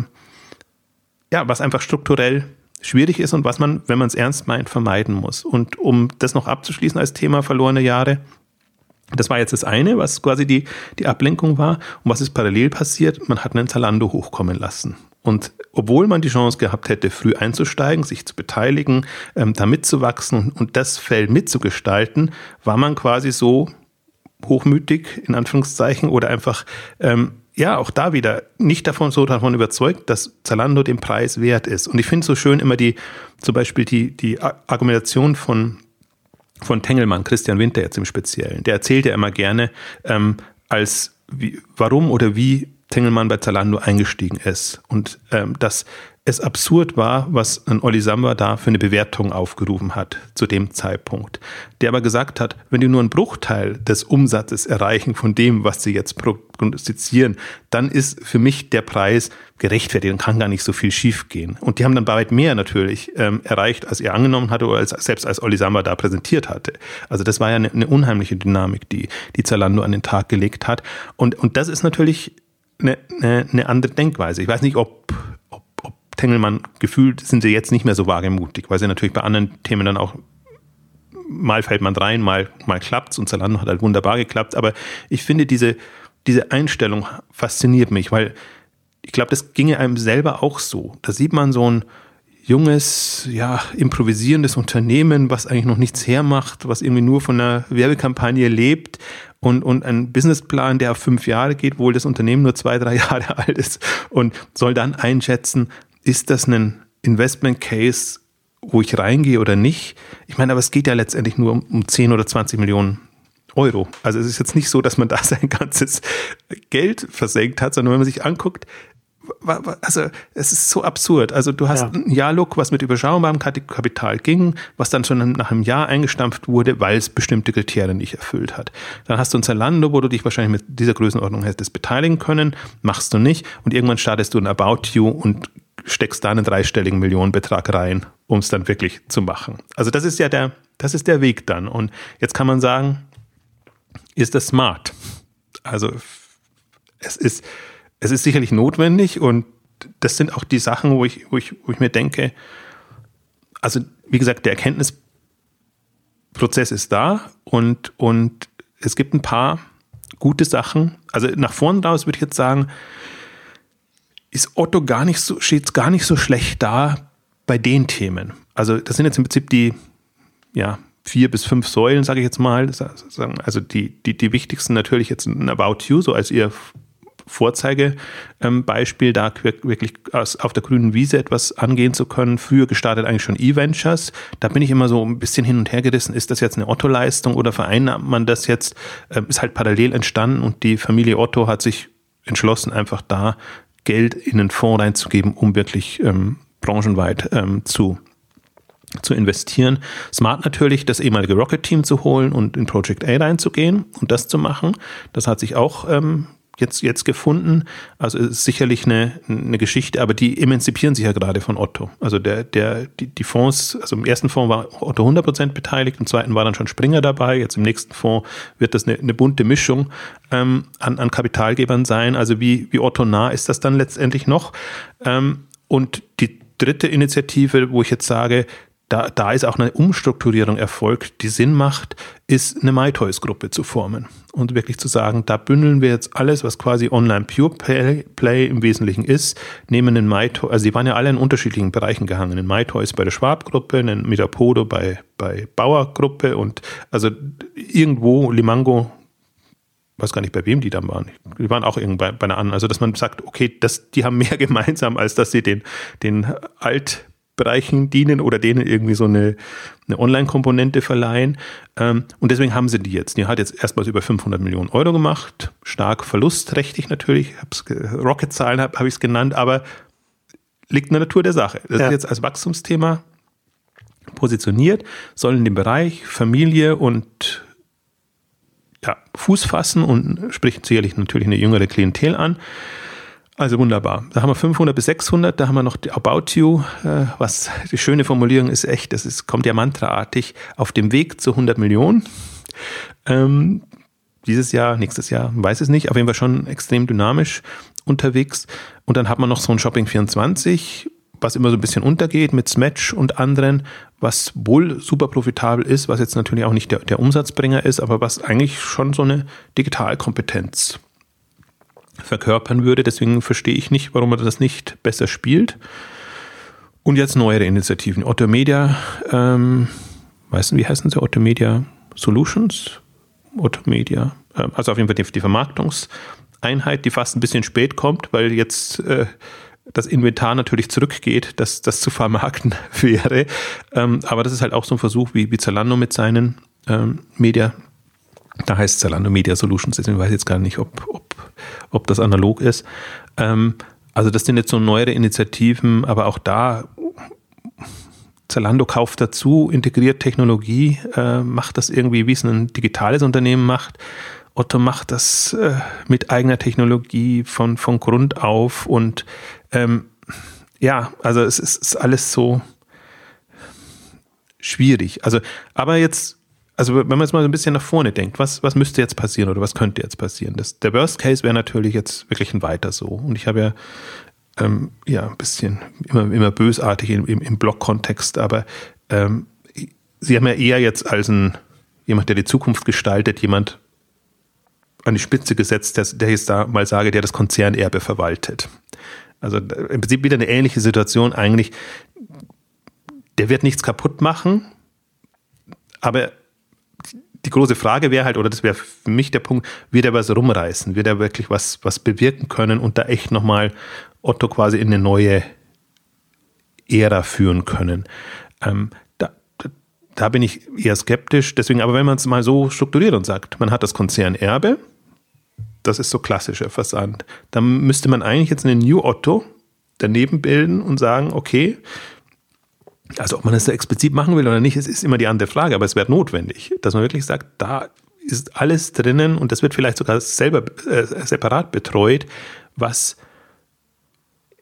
ja, was einfach strukturell schwierig ist und was man, wenn man es ernst meint, vermeiden muss. Und um das noch abzuschließen als Thema verlorene Jahre, das war jetzt das eine, was quasi die, die Ablenkung war. Und was ist parallel passiert? Man hat einen Zalando hochkommen lassen. Und obwohl man die Chance gehabt hätte, früh einzusteigen, sich zu beteiligen, ähm, da mitzuwachsen und, das Feld mitzugestalten, war man quasi so hochmütig, in Anführungszeichen, oder einfach, ähm, ja, auch da wieder nicht davon so davon überzeugt, dass Zalando den Preis wert ist. Und ich finde so schön immer die, zum Beispiel die, die Argumentation von von Tengelmann, Christian Winter jetzt im Speziellen. Der erzählt ja immer gerne, ähm, als wie, warum oder wie Tengelmann bei Zalando eingestiegen ist. Und ähm, dass es absurd war, was ein Olli Samba da für eine Bewertung aufgerufen hat zu dem Zeitpunkt. Der aber gesagt hat, wenn die nur einen Bruchteil des Umsatzes erreichen von dem, was sie jetzt prognostizieren, dann ist für mich der Preis gerechtfertigt und kann gar nicht so viel schiefgehen. Und die haben dann weit mehr natürlich ähm, erreicht, als er angenommen hatte oder als, selbst als Olli Samba da präsentiert hatte. Also das war ja eine, eine unheimliche Dynamik, die, die Zalando an den Tag gelegt hat. Und, und das ist natürlich eine, eine, eine andere Denkweise. Ich weiß nicht, ob Tengelmann gefühlt sind sie jetzt nicht mehr so wagemutig, weil sie natürlich bei anderen Themen dann auch mal fällt man rein, mal, mal klappt's und Zalando hat halt wunderbar geklappt. Aber ich finde diese, diese Einstellung fasziniert mich, weil ich glaube, das ginge einem selber auch so. Da sieht man so ein junges, ja, improvisierendes Unternehmen, was eigentlich noch nichts hermacht, was irgendwie nur von einer Werbekampagne lebt und, und ein Businessplan, der auf fünf Jahre geht, obwohl das Unternehmen nur zwei, drei *laughs* Jahre alt ist und soll dann einschätzen, ist das ein Investment Case, wo ich reingehe oder nicht? Ich meine, aber es geht ja letztendlich nur um, um 10 oder 20 Millionen Euro. Also es ist jetzt nicht so, dass man da *laughs* sein ganzes Geld versenkt hat, sondern wenn man sich anguckt, also es ist so absurd. Also du hast ja. ein Jahrlook, was mit überschaubarem Kapital ging, was dann schon nach einem Jahr eingestampft wurde, weil es bestimmte Kriterien nicht erfüllt hat. Dann hast du ein Zalando, wo du dich wahrscheinlich mit dieser Größenordnung hättest beteiligen können, machst du nicht und irgendwann startest du ein About You und steckst da einen dreistelligen Millionenbetrag rein, um es dann wirklich zu machen. Also das ist ja der, das ist der Weg dann. Und jetzt kann man sagen, ist das smart? Also es ist, es ist sicherlich notwendig und das sind auch die Sachen, wo ich, wo ich, wo ich mir denke, also wie gesagt, der Erkenntnisprozess ist da und, und es gibt ein paar gute Sachen. Also nach vorn raus würde ich jetzt sagen, ist Otto gar nicht so, steht gar nicht so schlecht da bei den Themen. Also das sind jetzt im Prinzip die, ja, vier bis fünf Säulen, sage ich jetzt mal. Also die, die, die wichtigsten natürlich jetzt ein About You, so als ihr Vorzeigebeispiel, da wirklich auf der grünen Wiese etwas angehen zu können. Früher gestartet eigentlich schon E-Ventures. Da bin ich immer so ein bisschen hin und her gerissen. Ist das jetzt eine Otto-Leistung oder vereinnahmt man das jetzt? Ähm, ist halt parallel entstanden und die Familie Otto hat sich entschlossen, einfach da Geld in einen Fonds reinzugeben, um wirklich ähm, branchenweit ähm, zu, zu investieren. Smart natürlich, das ehemalige Rocket-Team zu holen und in Project A reinzugehen und das zu machen. Das hat sich auch ähm, jetzt, jetzt gefunden. Also ist sicherlich eine, eine Geschichte, aber die emanzipieren sich ja gerade von Otto. Also der, der, die, die Fonds, also im ersten Fonds war Otto 100% beteiligt, im zweiten war dann schon Springer dabei, jetzt im nächsten Fonds wird das eine, eine bunte Mischung ähm, an, an Kapitalgebern sein. Also wie, wie Otto nah ist das dann letztendlich noch? Ähm, und die dritte Initiative, wo ich jetzt sage, da, da ist auch eine Umstrukturierung erfolgt, die Sinn macht, ist eine MyToys-Gruppe zu formen und wirklich zu sagen, da bündeln wir jetzt alles, was quasi online Pure Play, im Wesentlichen ist, nehmen den MyToys, also die waren ja alle in unterschiedlichen Bereichen gehangen, in MyToys bei der Schwab-Gruppe, in Metapodo bei, bei Bauer-Gruppe und also irgendwo Limango weiß gar nicht, bei wem die dann waren. Die waren auch irgendwo bei einer anderen. Also, dass man sagt, okay, das, die haben mehr *laughs* gemeinsam, als dass sie den, den Alt- Bereichen dienen oder denen irgendwie so eine, eine Online-Komponente verleihen. Ähm, und deswegen haben sie die jetzt. Die hat jetzt erstmals über 500 Millionen Euro gemacht. Stark verlustträchtig natürlich. Rocket-Zahlen habe hab ich es genannt, aber liegt in der Natur der Sache. Das ja. ist jetzt als Wachstumsthema positioniert, soll in dem Bereich Familie und ja, Fuß fassen und spricht sicherlich natürlich eine jüngere Klientel an. Also wunderbar. Da haben wir 500 bis 600, da haben wir noch About You, äh, was die schöne Formulierung ist echt, das ist, kommt ja mantraartig auf dem Weg zu 100 Millionen. Ähm, dieses Jahr, nächstes Jahr, weiß es nicht, auf jeden Fall schon extrem dynamisch unterwegs. Und dann hat man noch so ein Shopping 24, was immer so ein bisschen untergeht mit Smatch und anderen, was wohl super profitabel ist, was jetzt natürlich auch nicht der, der Umsatzbringer ist, aber was eigentlich schon so eine Digitalkompetenz verkörpern würde. Deswegen verstehe ich nicht, warum er das nicht besser spielt. Und jetzt neuere Initiativen. Otto Media, ähm, weißt du, wie heißen sie? Otto Media Solutions? Otto Media, äh, also auf jeden Fall die, die, Vermarktungseinheit, die fast ein bisschen spät kommt, weil jetzt äh, das Inventar natürlich zurückgeht, dass das zu vermarkten *laughs* wäre. Ähm, aber das ist halt auch so ein Versuch wie, wie Zalando mit seinen ähm, Media da heißt Zalando Media Solutions, deswegen weiß ich jetzt gar nicht, ob, ob, ob das analog ist. Ähm, also das sind jetzt so neuere Initiativen, aber auch da Zalando kauft dazu, integriert Technologie, äh, macht das irgendwie, wie es ein digitales Unternehmen macht. Otto macht das äh, mit eigener Technologie von, von Grund auf und ähm, ja, also es ist, ist alles so schwierig. Also, aber jetzt also wenn man jetzt mal so ein bisschen nach vorne denkt, was, was müsste jetzt passieren oder was könnte jetzt passieren? Das, der Worst Case wäre natürlich jetzt wirklich ein weiter so. Und ich habe ja, ähm, ja ein bisschen immer, immer bösartig im, im, im Blog-Kontext, aber ähm, Sie haben ja eher jetzt als ein jemand, der die Zukunft gestaltet, jemand an die Spitze gesetzt, der, der jetzt da mal sage, der das Konzernerbe verwaltet. Also im Prinzip wieder eine ähnliche Situation eigentlich. Der wird nichts kaputt machen, aber die große Frage wäre halt, oder das wäre für mich der Punkt, wird er was rumreißen? Wird er wirklich was, was bewirken können und da echt nochmal Otto quasi in eine neue Ära führen können? Ähm, da, da bin ich eher skeptisch. Deswegen, aber wenn man es mal so strukturiert und sagt, man hat das Konzernerbe, das ist so klassischer Versand, dann müsste man eigentlich jetzt einen New Otto daneben bilden und sagen, okay, also ob man das da explizit machen will oder nicht, ist, ist immer die andere Frage, aber es wäre notwendig, dass man wirklich sagt, da ist alles drinnen und das wird vielleicht sogar selber äh, separat betreut, was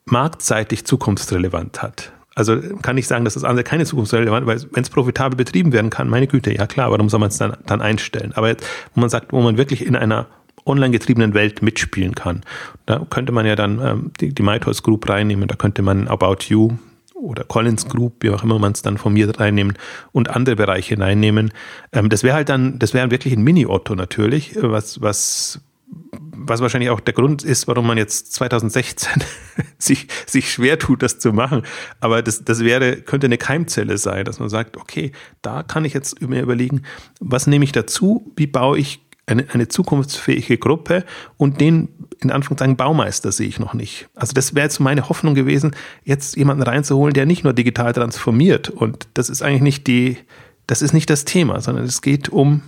marktseitig zukunftsrelevant hat. Also kann ich sagen, dass das andere keine zukunftsrelevant, weil wenn es profitabel betrieben werden kann, meine Güte, ja klar, warum soll man es dann, dann einstellen? Aber wo man sagt, wo man wirklich in einer online getriebenen Welt mitspielen kann, da könnte man ja dann ähm, die, die MyToys Group reinnehmen, da könnte man About You oder Collins Group, wie auch immer man es dann formiert reinnehmen und andere Bereiche hineinnehmen. Ähm, das wäre halt dann, das wäre wirklich ein Mini-Otto natürlich, was, was, was wahrscheinlich auch der Grund ist, warum man jetzt 2016 *laughs* sich, sich schwer tut, das zu machen. Aber das, das wäre, könnte eine Keimzelle sein, dass man sagt, okay, da kann ich jetzt mir überlegen, was nehme ich dazu, wie baue ich eine, eine zukunftsfähige Gruppe und den in Anführungszeichen Baumeister sehe ich noch nicht. Also das wäre jetzt meine Hoffnung gewesen, jetzt jemanden reinzuholen, der nicht nur digital transformiert und das ist eigentlich nicht die, das ist nicht das Thema, sondern es geht um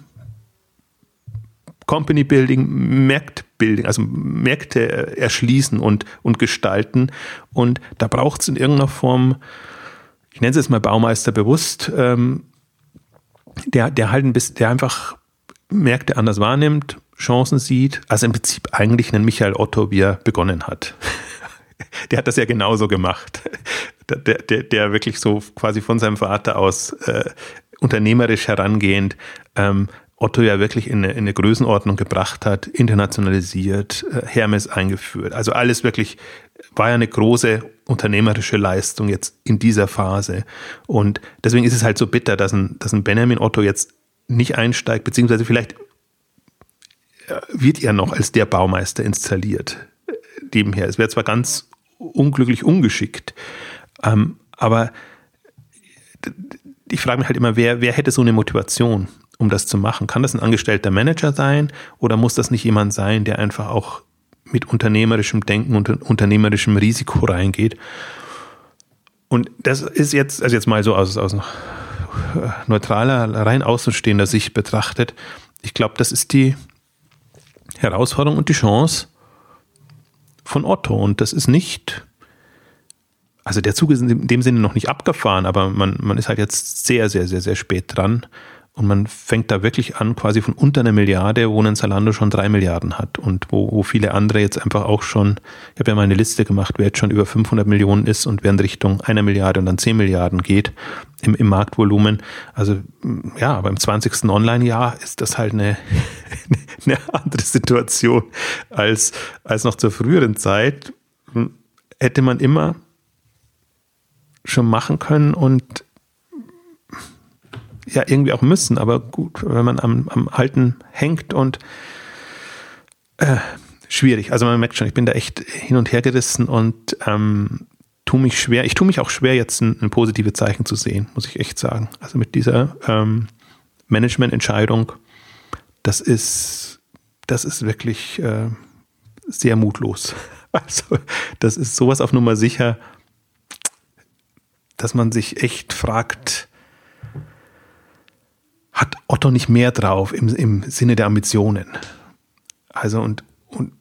Company Building, Marktbuilding, also Märkte erschließen und, und gestalten und da braucht es in irgendeiner Form, ich nenne es jetzt mal Baumeister bewusst, ähm, der, der halt ein bisschen, der einfach Märkte anders wahrnimmt, Chancen sieht. Also im Prinzip eigentlich einen Michael Otto, wie er begonnen hat. *laughs* der hat das ja genauso gemacht. Der, der, der wirklich so quasi von seinem Vater aus äh, unternehmerisch herangehend ähm, Otto ja wirklich in eine, in eine, Größenordnung gebracht hat, internationalisiert, äh, Hermes eingeführt. Also alles wirklich war ja eine große unternehmerische Leistung jetzt in dieser Phase. Und deswegen ist es halt so bitter, dass ein, dass ein Benjamin Otto jetzt nicht einsteigt, beziehungsweise vielleicht wird er noch als der Baumeister installiert. Nebenher. Es wäre zwar ganz unglücklich ungeschickt, ähm, aber ich frage mich halt immer, wer, wer hätte so eine Motivation, um das zu machen? Kann das ein angestellter Manager sein oder muss das nicht jemand sein, der einfach auch mit unternehmerischem Denken und unternehmerischem Risiko reingeht? Und das ist jetzt, also jetzt mal so aus, aus neutraler, rein außenstehender Sicht betrachtet, ich glaube, das ist die Herausforderung und die Chance von Otto. Und das ist nicht, also der Zug ist in dem Sinne noch nicht abgefahren, aber man, man ist halt jetzt sehr, sehr, sehr, sehr spät dran. Und man fängt da wirklich an, quasi von unter einer Milliarde, wo ein Zalando schon drei Milliarden hat und wo, wo viele andere jetzt einfach auch schon, ich habe ja mal eine Liste gemacht, wer jetzt schon über 500 Millionen ist und wer in Richtung einer Milliarde und dann 10 Milliarden geht im, im Marktvolumen. Also ja, aber im 20. Online-Jahr ist das halt eine, *laughs* eine andere Situation als, als noch zur früheren Zeit. Hätte man immer schon machen können und ja irgendwie auch müssen, aber gut, wenn man am, am Alten hängt und äh, schwierig. Also man merkt schon, ich bin da echt hin und her gerissen und ähm, tue mich schwer. Ich tue mich auch schwer, jetzt ein, ein positive Zeichen zu sehen, muss ich echt sagen. Also mit dieser ähm, Managemententscheidung, das ist, das ist wirklich äh, sehr mutlos. *laughs* Also das ist sowas auf Nummer sicher, dass man sich echt fragt, hat Otto nicht mehr drauf im, im Sinne der Ambitionen. Also und, und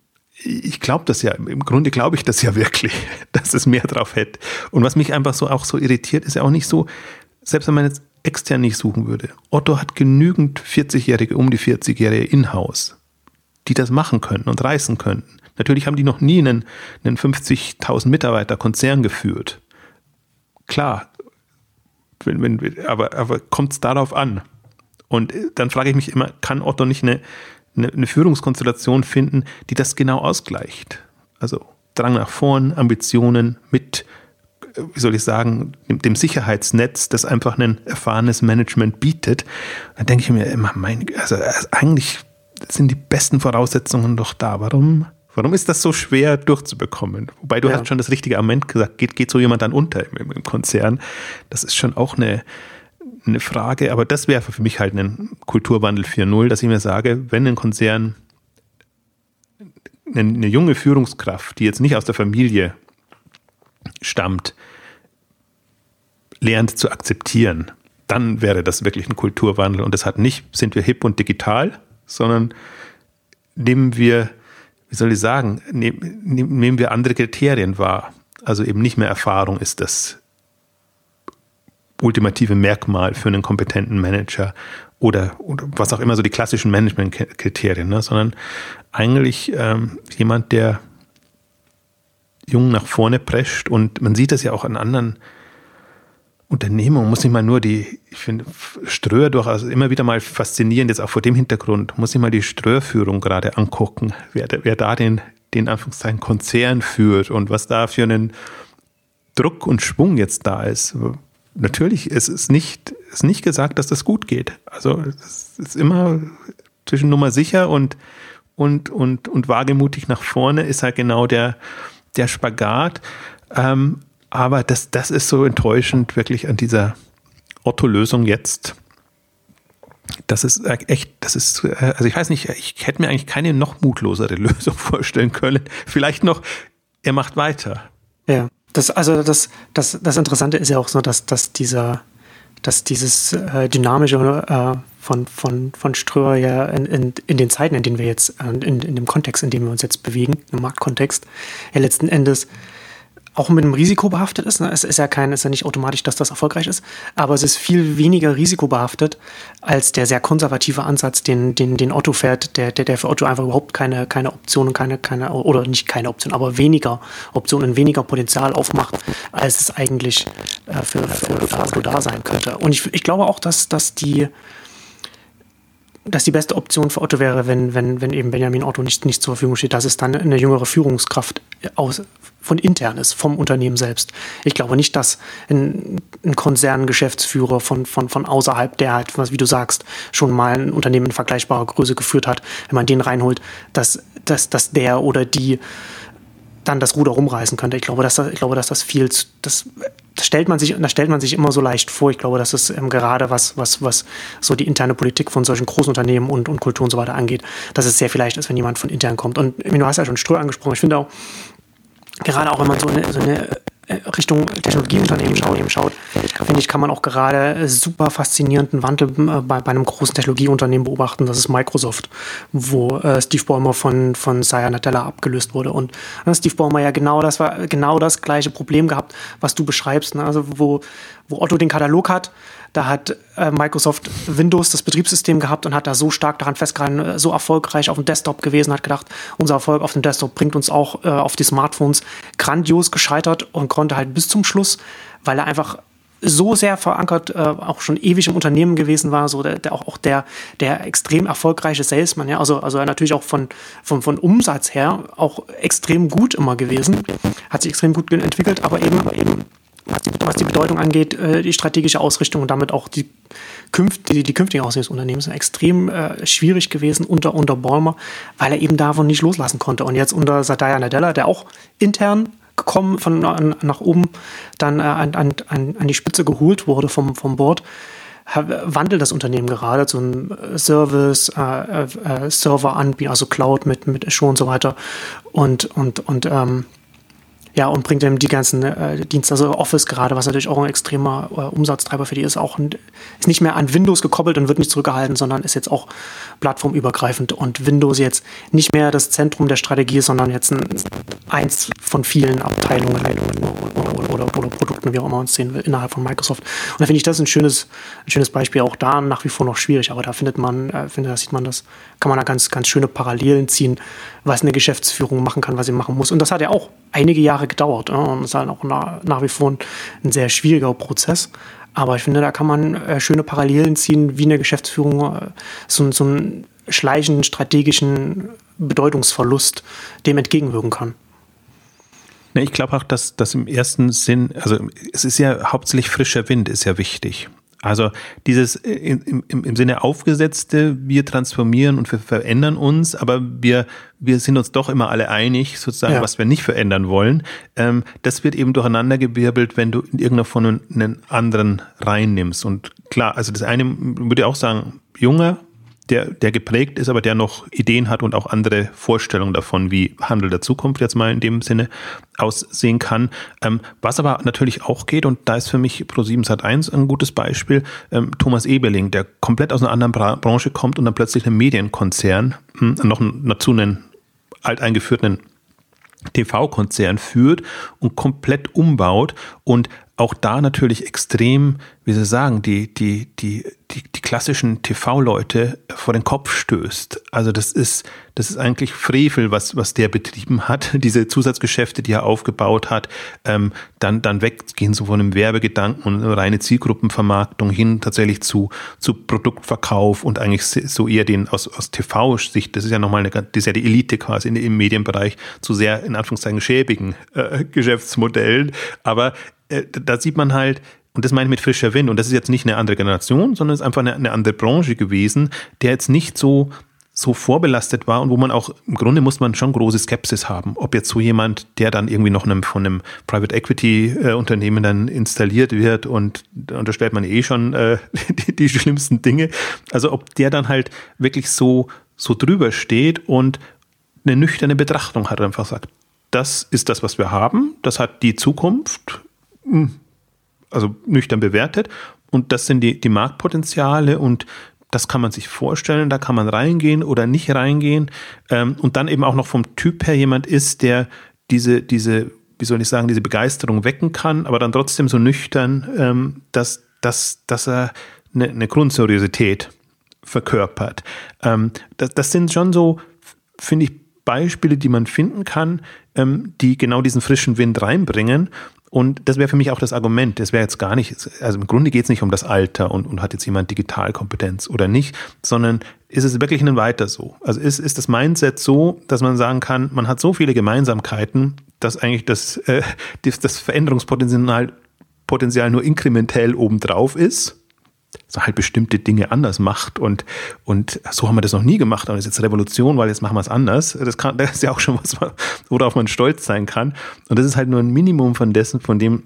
ich glaube das ja, im Grunde glaube ich das ja wirklich, *laughs* dass es mehr drauf hätte. Und was mich einfach so auch so irritiert, ist ja auch nicht so, selbst wenn man jetzt extern nicht suchen würde. Otto hat genügend 40-Jährige, um die 40-Jährige in-house, die das machen könnten und reißen könnten. Natürlich haben die noch nie einen, einen 50.000 Mitarbeiter Konzern geführt. Klar, wenn, wenn, aber, aber kommt es darauf an? Und äh, dann frage ich mich immer, kann Otto nicht eine, eine, eine Führungskonstellation finden, die das genau ausgleicht? Also Drang nach vorn, Ambitionen mit, äh, wie soll ich sagen, dem, Sicherheitsnetz, das einfach ein erfahrenes Management bietet. Dann denke ich mir immer, mein, also, also eigentlich sind die besten Voraussetzungen doch da. Warum? Warum ist das so schwer durchzubekommen? Wobei du ja. hast schon das richtige Argument gesagt, geht, geht so jemand dann unter im, im Konzern? Das ist schon auch eine, eine Frage, aber das wäre für mich halt ein Kulturwandel 4.0, dass ich mir sage, wenn ein Konzern eine, eine junge Führungskraft, die jetzt nicht aus der Familie stammt, lernt zu akzeptieren, dann wäre das wirklich ein Kulturwandel. Und das hat nicht, sind wir hip und digital, sondern nehmen wir, wie soll ich sagen, nehmen, nehmen wir andere Kriterien wahr. Also eben nicht mehr Erfahrung ist das ultimative Merkmal für einen kompetenten Manager oder, oder was auch immer so die klassischen Managementkriterien, ne? sondern eigentlich ähm, jemand, der jung nach vorne prescht und man sieht das ja auch an anderen Unternehmungen, muss nicht mal nur die, ich finde Ströer durchaus immer wieder mal faszinierend, jetzt auch vor dem Hintergrund, muss ich mal die Ströerführung gerade angucken, wer, wer da den, den Anführungszeichen Konzern führt und was da für einen Druck und Schwung jetzt da ist natürlich es ist nicht, ist nicht gesagt, dass das gut geht. Also es ist immer zwischen Nummer sicher und, und, und, und wagemutig nach vorne ist halt genau der, der Spagat. Ähm, aber das, das ist so enttäuschend wirklich an dieser Otto-Lösung jetzt. Das ist echt, das ist, also ich weiß nicht, ich hätte mir eigentlich keine noch mutlosere *laughs* Lösung vorstellen können. Vielleicht noch, er macht weiter. Ja. Das, also das, das, das Interessante ist ja auch so, dass, dass dieser, dass dieses äh, dynamische äh, von, von, von Ströer ja in, in, in den Zeiten, in denen wir jetzt, äh, in, in dem Kontext, in dem wir uns jetzt bewegen, im Marktkontext, ja letzten Endes auch mit einem Risiko behaftet ist. Ne? Es ist ja kein, ist ja nicht automatisch, dass das erfolgreich ist, aber es ist viel weniger risikobehaftet als der sehr konservative Ansatz, den, den, den Otto fährt, der, der, der für Otto einfach überhaupt keine, keine Optionen, keine, keine, oder nicht keine Option, aber weniger Optionen, weniger Potenzial aufmacht, als es eigentlich äh, für, für, für Otto da sein könnte. Und ich, ich glaube auch, dass, dass die, dass die beste Option für Otto wäre, wenn, wenn, wenn eben Benjamin Otto nicht, nicht zur Verfügung steht, dass es dann eine jüngere Führungskraft aus, von intern ist, vom Unternehmen selbst. Ich glaube nicht, dass ein, ein Konzerngeschäftsführer von, von, von außerhalb, der halt, was, wie du sagst, schon mal ein Unternehmen in vergleichbarer Größe geführt hat, wenn man den reinholt, dass, dass, dass der oder die dann das Ruder rumreißen könnte. Ich glaube, dass das, ich glaube, dass das viel, das, das stellt man sich, das stellt man sich immer so leicht vor. Ich glaube, dass es ähm, gerade was, was, was so die interne Politik von solchen großen Unternehmen und, und Kultur und so weiter angeht, dass es sehr vielleicht ist, wenn jemand von intern kommt. Und du hast ja schon Ströer angesprochen. Ich finde auch, gerade auch wenn man so eine, so eine Richtung Technologieunternehmen schaut, schaut finde ich, kann man auch gerade super faszinierenden Wandel äh, bei, bei einem großen Technologieunternehmen beobachten. Das ist Microsoft, wo äh, Steve Ballmer von, von Satya Nadella abgelöst wurde. Und äh, Steve Ballmer ja genau das war genau das gleiche Problem gehabt, was du beschreibst. Ne? Also wo, wo Otto den Katalog hat, da hat äh, Microsoft Windows das Betriebssystem gehabt und hat da so stark daran festgehalten, äh, so erfolgreich auf dem Desktop gewesen, hat gedacht, unser Erfolg auf dem Desktop bringt uns auch äh, auf die Smartphones grandios gescheitert und konnte halt bis zum Schluss, weil er einfach so sehr verankert, äh, auch schon ewig im Unternehmen gewesen war, so der, der auch, auch der, der extrem erfolgreiche Salesman, ja, also, also natürlich auch von, von, von Umsatz her auch extrem gut immer gewesen, hat sich extrem gut entwickelt, aber eben, aber eben was die, Bedeutung angeht, äh, die strategische Ausrichtung und damit auch die, künft, die, die künftige Ausrichtung des Unternehmens extrem äh, schwierig gewesen unter, unter Bäumer, weil er eben davon nicht loslassen konnte. Und jetzt unter Satya Nadella, der auch intern gekommen von nach oben dann äh, an, an, an die Spitze geholt wurde vom, vom Board, wandelt das Unternehmen gerade zu einem Service, äh, äh, Server anbieten, also Cloud mit, mit Azure und so weiter. Und, und, und ähm, ja, und bringt eben die ganzen äh, Dienste, also Office gerade, was natürlich auch ein extremer äh, Umsatztreiber für die ist, auch ein, ist nicht mehr an Windows gekoppelt und wird nicht zurückgehalten, sondern ist jetzt auch plattformübergreifend. Und Windows jetzt nicht mehr das Zentrum der Strategie sondern jetzt ein, eins von vielen Abteilungen oder, oder, Produkten, wie auch immer es sehen will, innerhalb von Microsoft. Und da finde ich das ein schönes, ein schönes Beispiel, auch da nach wie vor noch schwierig, aber da findet man, äh, finde, da sieht man das, kann man da ganz, ganz schöne Parallelen ziehen, was eine Geschäftsführung machen kann, was sie machen muss. Und das hat ja auch einige Jahre gedauert. Ja, und ist halt auch nach, nach wie vor ein, ein, sehr schwieriger Prozess. Aber ich finde, da kann man äh, schöne Parallelen ziehen, wie eine Geschäftsführung äh, so, so einen schleichenden strategischen Bedeutungsverlust dem entgegenwirken kann. Ich glaube auch, dass das im ersten Sinn, also es ist ja hauptsächlich frischer Wind, ist ja wichtig. Also dieses äh, im, im, im Sinne aufgesetzte, wir transformieren und wir verändern uns, aber wir, wir sind uns doch immer alle einig, sozusagen, ja. was wir nicht verändern wollen. Ähm, das wird eben durcheinandergewirbelt, wenn du in irgendeiner Form einen anderen reinnimmst. Und klar, also das eine würde ich auch sagen, junger, der, der geprägt ist, aber der noch Ideen hat und auch andere Vorstellungen davon, wie Handel der Zukunft jetzt mal in dem Sinne aussehen kann. Ähm, was aber natürlich auch geht, und da ist für mich Pro7 Sat1 ein gutes Beispiel, ähm, Thomas Eberling, der komplett aus einer anderen Bra Branche kommt und dann plötzlich einen Medienkonzern, hm, noch dazu einen alteingeführten TV-Konzern führt und komplett umbaut und auch da natürlich extrem, wie Sie sagen, die, die, die, die, die klassischen TV-Leute vor den Kopf stößt. Also das ist, das ist eigentlich Frevel, was, was der betrieben hat, *laughs* diese Zusatzgeschäfte, die er aufgebaut hat, ähm, dann, dann weggehen so von einem Werbegedanken und reine Zielgruppenvermarktung hin tatsächlich zu, zu Produktverkauf und eigentlich so eher den aus, aus TV-Sicht, das ist ja nochmal eine, das ist ja die Elite quasi in, im Medienbereich, zu sehr in Anführungszeichen schäbigen äh, Geschäftsmodellen. Aber äh, da sieht man halt, und das meine ich mit frischer Wind, und das ist jetzt nicht eine andere Generation, sondern es ist einfach eine, eine andere Branche gewesen, der jetzt nicht so so vorbelastet war und wo man auch, im Grunde muss man schon große Skepsis haben, ob jetzt so jemand, der dann irgendwie noch einem, von einem Private Equity äh, Unternehmen dann installiert wird und da unterstellt man eh schon äh, *laughs* die, die, schlimmsten Dinge, also ob der dann halt wirklich so, so drüber steht und eine nüchterne Betrachtung hat, einfach sagt, das ist das, was wir haben, das hat die Zukunft, hm. Also nüchtern bewertet. Und das sind die, die Marktpotenziale und das kann man sich vorstellen, da kann man reingehen oder nicht reingehen. Ähm, und dann eben auch noch vom Typ her jemand ist, der diese, diese, wie soll ich sagen, diese Begeisterung wecken kann, aber dann trotzdem so nüchtern, ähm, dass, dass, dass er eine, eine Grundseriosität verkörpert. Ähm, das, das sind schon so, finde ich, Beispiele, die man finden kann, die genau diesen frischen Wind reinbringen Und das wäre für mich auch das Argument. Das wäre jetzt gar nicht, also im Grunde geht es nicht um das Alter und, und hat jetzt jemand Digitalkompetenz oder nicht, sondern ist es wirklich ein Weiter so? Also ist, ist das Mindset so, dass man sagen kann, man hat so viele Gemeinsamkeiten, dass eigentlich das, äh, *laughs* das, Veränderungspotenzial Potenzial nur inkrementell obendrauf ist halt bestimmte Dinge anders macht und, und so haben wir das noch nie gemacht, aber das ist jetzt Revolution, weil jetzt machen wir es anders. Das, kann, das ist ja auch schon was, worauf man stolz sein kann. Und das ist halt nur ein Minimum von dessen, von dem,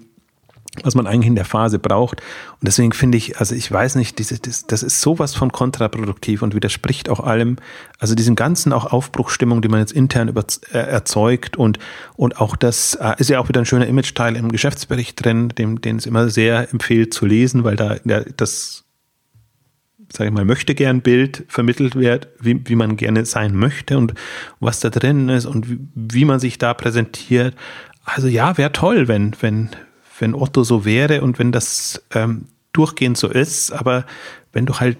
was man eigentlich in der Phase braucht. Und deswegen finde ich, also ich weiß nicht, diese, das, das ist sowas von kontraproduktiv und widerspricht auch allem, also diesem ganzen auch Aufbruchstimmung, die man jetzt intern über, äh, erzeugt und, und auch das äh, ist ja auch wieder ein schöner Image-Teil im Geschäftsbericht drin, dem, den es immer sehr empfiehlt zu lesen, weil da ja, das sage ich mal, möchte gern Bild vermittelt wird, wie, wie man gerne sein möchte und was da drin ist und wie, wie man sich da präsentiert. Also ja, wäre toll, wenn, wenn, wenn Otto so wäre und wenn das ähm, durchgehend so ist, aber wenn du halt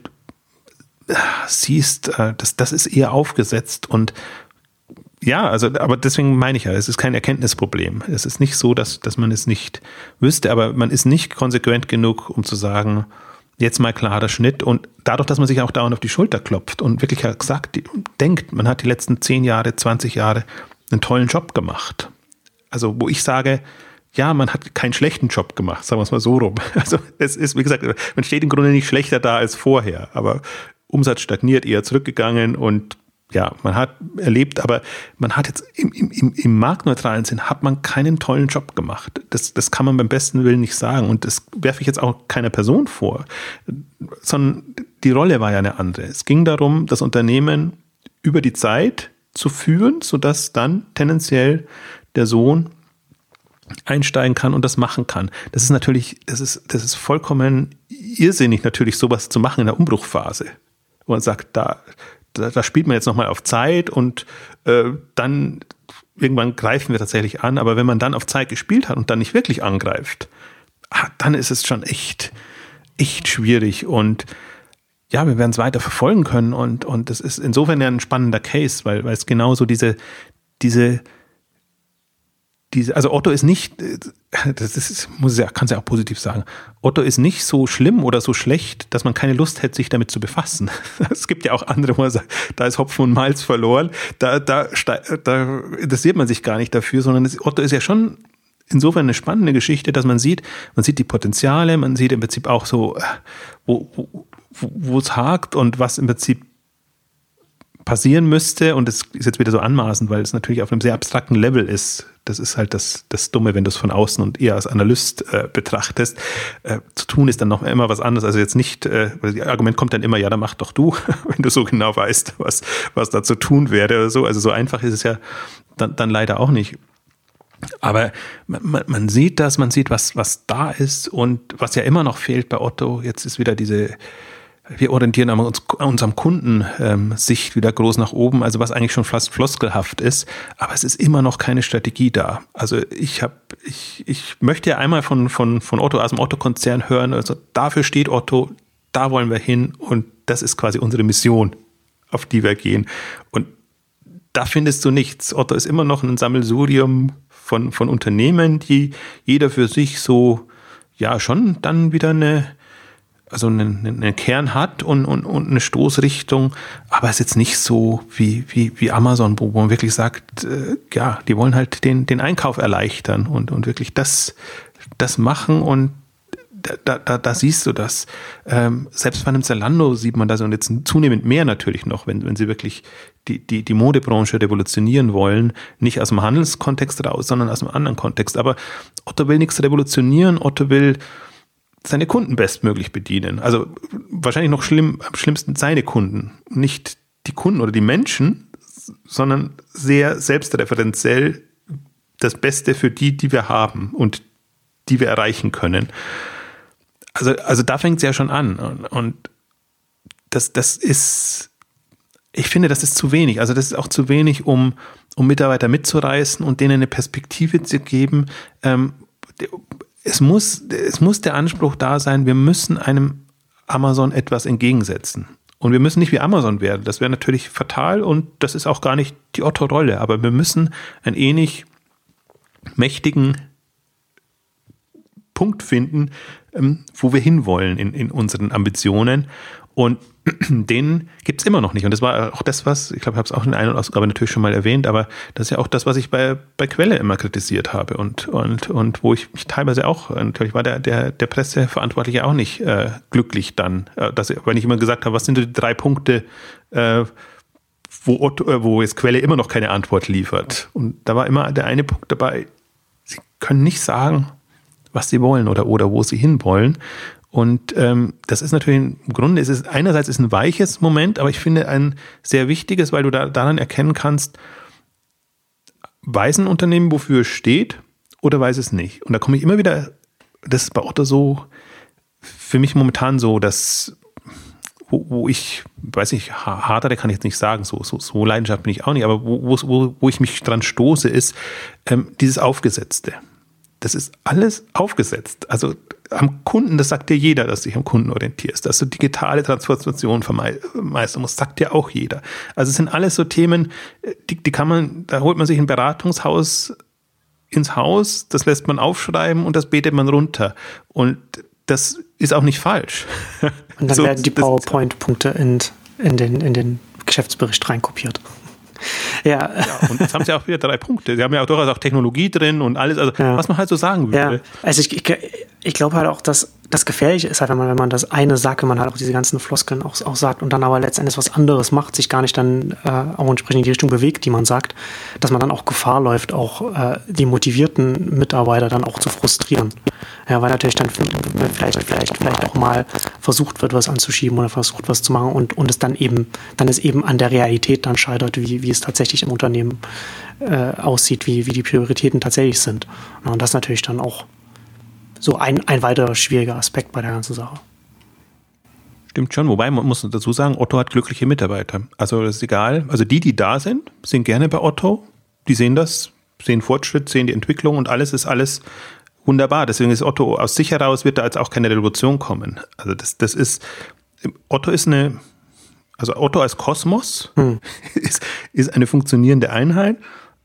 äh, siehst, äh, das, das ist eher aufgesetzt und ja, also, aber deswegen meine ich ja, es ist kein Erkenntnisproblem. Es ist nicht so, dass, dass man es nicht wüsste, aber man ist nicht konsequent genug, um zu sagen, jetzt mal klarer Schnitt und dadurch, dass man sich auch dauernd auf die Schulter klopft und wirklich gesagt denkt, man hat die letzten 10 Jahre, 20 Jahre einen tollen Job gemacht. Also, wo ich sage, ja, man hat keinen schlechten Job gemacht, sagen wir es mal so rum. *laughs* Also, es ist, wie gesagt, man steht im Grunde nicht schlechter da als vorher, aber Umsatz stagniert, eher zurückgegangen und ja, man hat erlebt, aber man hat jetzt im, im, im marktneutralen Sinn hat man keinen tollen Job gemacht. Das, das kann man beim besten Willen nicht sagen. Und das werfe ich jetzt auch keiner Person vor, sondern die Rolle war ja eine andere. Es ging darum, das Unternehmen über die Zeit zu führen, sodass dann tendenziell der Sohn einsteigen kann und das machen kann. Das ist natürlich, das ist, das ist vollkommen irrsinnig, natürlich sowas zu machen in der Umbruchphase. Wo man sagt, da, da, da spielt man jetzt nochmal auf Zeit und äh, dann irgendwann greifen wir tatsächlich an. Aber wenn man dann auf Zeit gespielt hat und dann nicht wirklich angreift, ah, dann ist es schon echt, echt schwierig. Und ja, wir werden es weiter verfolgen können. Und, und das ist insofern ja ein spannender Case, weil, weil es genauso diese, diese diese, also Otto ist nicht, äh, das ist, muss ja, kann ja auch positiv sagen. Otto ist nicht so schlimm oder so schlecht, dass man keine Lust hätte, sich damit zu befassen. *laughs* Es gibt ja auch andere, wo man sagt, da ist Hopfen und Malz verloren, da, da, da interessiert man sich gar nicht dafür, sondern es, Otto ist ja schon insofern eine spannende Geschichte, dass man sieht, man sieht die Potenziale, man sieht im Prinzip auch so, wo, wo, wo es hakt und was im Prinzip passieren müsste, und das ist jetzt wieder so anmaßend, weil es natürlich auf einem sehr abstrakten Level ist. Das ist halt das, das Dumme, wenn du es von außen und eher als Analyst äh, betrachtest. Äh, zu tun ist dann noch immer was anderes. Also jetzt nicht, äh, das Argument kommt dann immer, ja, dann mach doch du, *laughs* wenn du so genau weißt, was, was da zu tun wäre oder so. Also so einfach ist es ja dann, dann leider auch nicht. Aber man, man sieht das, man sieht, was, was da ist und was ja immer noch fehlt bei Otto. Jetzt ist wieder diese, wir orientieren uns, an unserem Kunden ähm, wieder groß nach oben, also was eigentlich schon fast floskelhaft ist, aber es ist immer noch keine Strategie da. Also ich habe, ich, ich möchte ja einmal von, von, von Otto aus dem Otto-Konzern hören, also dafür steht Otto, da wollen wir hin und das ist quasi unsere Mission, auf die wir gehen. Und da findest du nichts. Otto ist immer noch ein Sammelsurium von, von Unternehmen, die jeder für sich so, ja, schon dann wieder eine, also einen, einen Kern hat und, und, und eine Stoßrichtung, aber es ist jetzt nicht so wie, wie, wie Amazon, wo man wirklich sagt, äh, ja, die wollen halt den, den Einkauf erleichtern und, und wirklich das, das machen und da, da, da siehst du das. Ähm, selbst bei einem Zalando sieht man das und jetzt zunehmend mehr natürlich noch, wenn, wenn sie wirklich die, die, die Modebranche revolutionieren wollen, nicht aus dem Handelskontext raus, sondern aus einem anderen Kontext. Aber Otto will nichts revolutionieren, Otto will seine Kunden bestmöglich bedienen. Also wahrscheinlich noch schlimm, am schlimmsten seine Kunden. Nicht die Kunden oder die Menschen, sondern sehr selbstreferenziell das Beste für die, die wir haben und die wir erreichen können. Also, also da fängt es ja schon an. Und, und das, das ist, ich finde, das ist zu wenig. Also das ist auch zu wenig, um, um Mitarbeiter mitzureißen und denen eine Perspektive zu geben. Ähm, es muss, es muss der Anspruch da sein, wir müssen einem Amazon etwas entgegensetzen. Und wir müssen nicht wie Amazon werden. Das wäre natürlich fatal und das ist auch gar nicht die Otto-Rolle. Aber wir müssen einen ähnlich mächtigen Punkt finden, ähm, wo wir hinwollen in, in unseren Ambitionen. Und *clears throat* den gibt es immer noch nicht. Und das war auch das, was, ich glaube, ich habe es auch in einer Ausgabe natürlich schon mal erwähnt, aber das ist ja auch das, was ich bei, bei Quelle immer kritisiert habe und, und, und wo ich mich teilweise auch, natürlich war der, der, der Presseverantwortliche auch nicht äh, glücklich dann, äh, dass, wenn ich immer gesagt habe, was sind die drei Punkte, äh, wo, Otto, äh, wo jetzt Quelle immer noch keine Antwort liefert. Und da war immer der eine Punkt dabei, sie können nicht sagen, was sie wollen oder, oder wo sie hinwollen. Und ähm, das ist natürlich im Grunde, ist es einerseits ist ein weiches Moment, aber ich finde ein sehr wichtiges, weil du da, daran erkennen kannst, weiß ein Unternehmen, wofür es steht oder weiß es nicht. Und da komme ich immer wieder, das ist bei Otto so, für mich momentan so, dass wo, wo ich, weiß nicht, harter kann ich jetzt nicht sagen, so, so, so Leidenschaft bin ich auch nicht, aber wo, wo, wo ich mich dran stoße, ist ähm, dieses Aufgesetzte. Das ist alles aufgesetzt. Also am Kunden, das sagt dir jeder, dass du dich am Kunden orientierst, dass du digitale Transformation vermeistern musst, sagt dir auch jeder. Also es sind alles so Themen, äh, die, die kann man, da holt man sich ein Beratungshaus ins Haus, das lässt man aufschreiben und das betet man runter. Und das ist auch nicht falsch. *laughs* Und dann so, werden die PowerPoint-Punkte in, in, den, in den Geschäftsbericht reinkopiert. Ja. ja. Und jetzt haben sie auch wieder drei Punkte. Sie haben ja auch durchaus auch Technologie drin und alles, also ja. was man halt so sagen würde. Ja. Also ich, ich, ich glaube halt auch, dass das Gefährliche ist halt, wenn man, wenn man das eine sagt, wenn man halt auch diese ganzen Floskeln auch, auch sagt und dann aber letztendlich was anderes macht, sich gar nicht dann äh, auch entsprechend in die Richtung bewegt, die man sagt, dass man dann auch Gefahr läuft, auch äh, die motivierten Mitarbeiter dann auch zu frustrieren. Ja, weil natürlich dann vielleicht, vielleicht, vielleicht auch mal versucht wird, was anzuschieben oder versucht, was zu machen und, und es dann eben, dann es eben an der Realität dann scheitert, wie, wie es tatsächlich im Unternehmen äh, aussieht, wie, wie die Prioritäten tatsächlich sind. Und das natürlich dann auch so ein, ein weiterer schwieriger Aspekt bei der ganzen Sache. Stimmt schon, wobei man muss dazu sagen, Otto hat glückliche Mitarbeiter. Also das ist egal. Also die, die da sind, sind gerne bei Otto. Die sehen das, sehen Fortschritt, sehen die Entwicklung und alles ist alles wunderbar. Deswegen ist Otto aus sich heraus wird da jetzt auch keine Revolution kommen. Also das, das ist, Otto ist eine, also Otto als Kosmos hm. *laughs* ist, ist eine funktionierende Einheit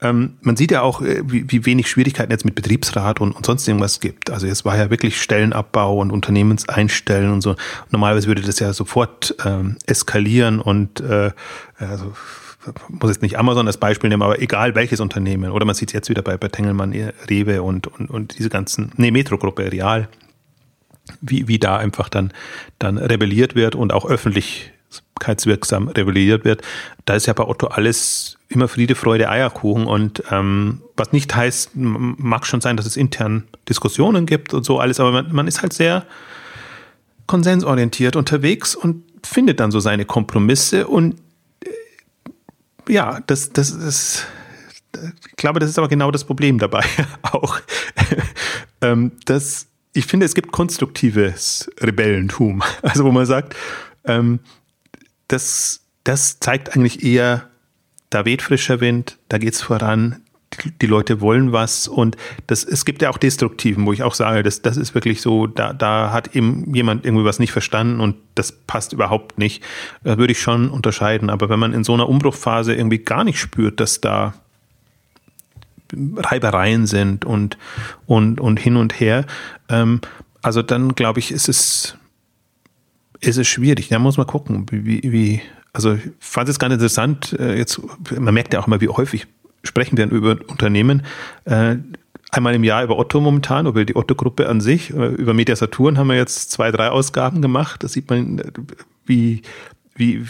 ähm, man sieht ja auch, äh, wie, wie, wenig Schwierigkeiten jetzt mit Betriebsrat und, und sonst irgendwas gibt. Also es war ja wirklich Stellenabbau und Unternehmenseinstellen und so. Normalerweise würde das ja sofort ähm, eskalieren und äh, also muss jetzt nicht Amazon als Beispiel nehmen, aber egal welches Unternehmen. Oder man sieht es jetzt wieder bei, bei Tengelmann, Rewe und, und, und diese ganzen, nee, Metro-Gruppe, Real, wie, wie da einfach dann, dann rebelliert wird und auch öffentlichkeitswirksam rebelliert wird. Da ist ja bei Otto alles immer Friede, Freude, Eierkuchen. Und ähm, was nicht heißt, mag schon sein, dass es intern Diskussionen gibt und so alles, aber man, man ist halt sehr konsensorientiert unterwegs und findet dann so seine Kompromisse. Und äh, ja, das, das ist, ich glaube, das ist aber genau das Problem dabei *laughs* auch. *laughs* ähm, dass ich finde, es gibt konstruktives Rebellentum. *laughs* Also wo man sagt, ähm, das, das zeigt eigentlich eher da weht frischer Wind, da geht's voran, die, Leute wollen was und das, es gibt ja auch Destruktiven, wo ich auch sage, das, das ist wirklich so, da, da hat eben jemand irgendwie was nicht verstanden und das passt überhaupt nicht. Da würde ich schon unterscheiden. Aber wenn man in so einer Umbruchphase irgendwie gar nicht spürt, dass da Reibereien sind und, und, und hin und her, ähm, also dann glaube ich, ist es, ist es schwierig. Da muss man gucken, wie, wie, also ich fand es ganz interessant, äh, jetzt, man merkt ja auch immer, wie häufig sprechen wir über Unternehmen. Äh, einmal im Jahr über Otto momentan, über die Otto-Gruppe an sich. Äh, über Media Saturn haben wir jetzt zwei, drei Ausgaben gemacht. Da sieht man, wie, wie,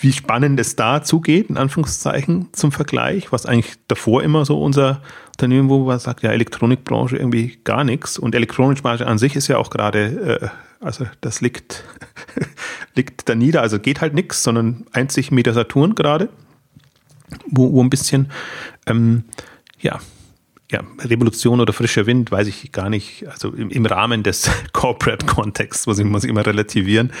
wie spannend es da zugeht, in Anführungszeichen, zum Vergleich, was eigentlich davor immer so unser Unternehmen, wo man sagt, ja, Elektronikbranche irgendwie gar nichts. Und Elektronikbranche an sich ist ja auch gerade, also das liegt, *laughs* liegt da nieder, also geht halt nichts, sondern einzig Meter Saturn gerade, wo, wo ein bisschen, ähm, ja, ja, Revolution oder frischer Wind, weiß ich gar nicht. Also im, im Rahmen des *laughs* Corporate-Kontexts muss ich, muss ich immer relativieren.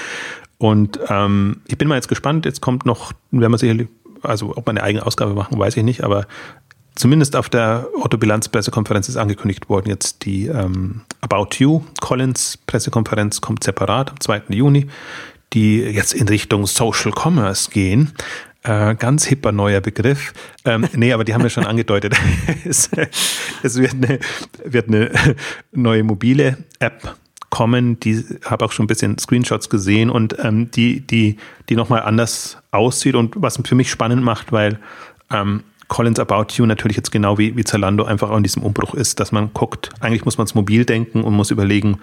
Und ähm, ich bin mal jetzt gespannt. Jetzt kommt noch, werden wir sicherlich, also ob wir eine eigene Ausgabe machen, weiß ich nicht, aber zumindest auf der Otto-Bilanz-Pressekonferenz ist angekündigt worden, jetzt die ähm, About You Collins-Pressekonferenz kommt separat am 2. Juni, die jetzt in Richtung Social Commerce gehen. Äh, ganz hipper neuer Begriff. Ähm, *laughs* nee, aber die haben ja schon angedeutet. *laughs* es, es wird, eine, wird eine neue mobile App kommen. Die habe auch schon ein bisschen Screenshots gesehen und ähm, die, die, die nochmal anders aussieht und was für mich spannend macht, weil ähm, Collins About You natürlich jetzt genau wie, wie Zalando einfach auch in diesem Umbruch ist, dass man guckt, eigentlich muss man es mobil denken und muss überlegen,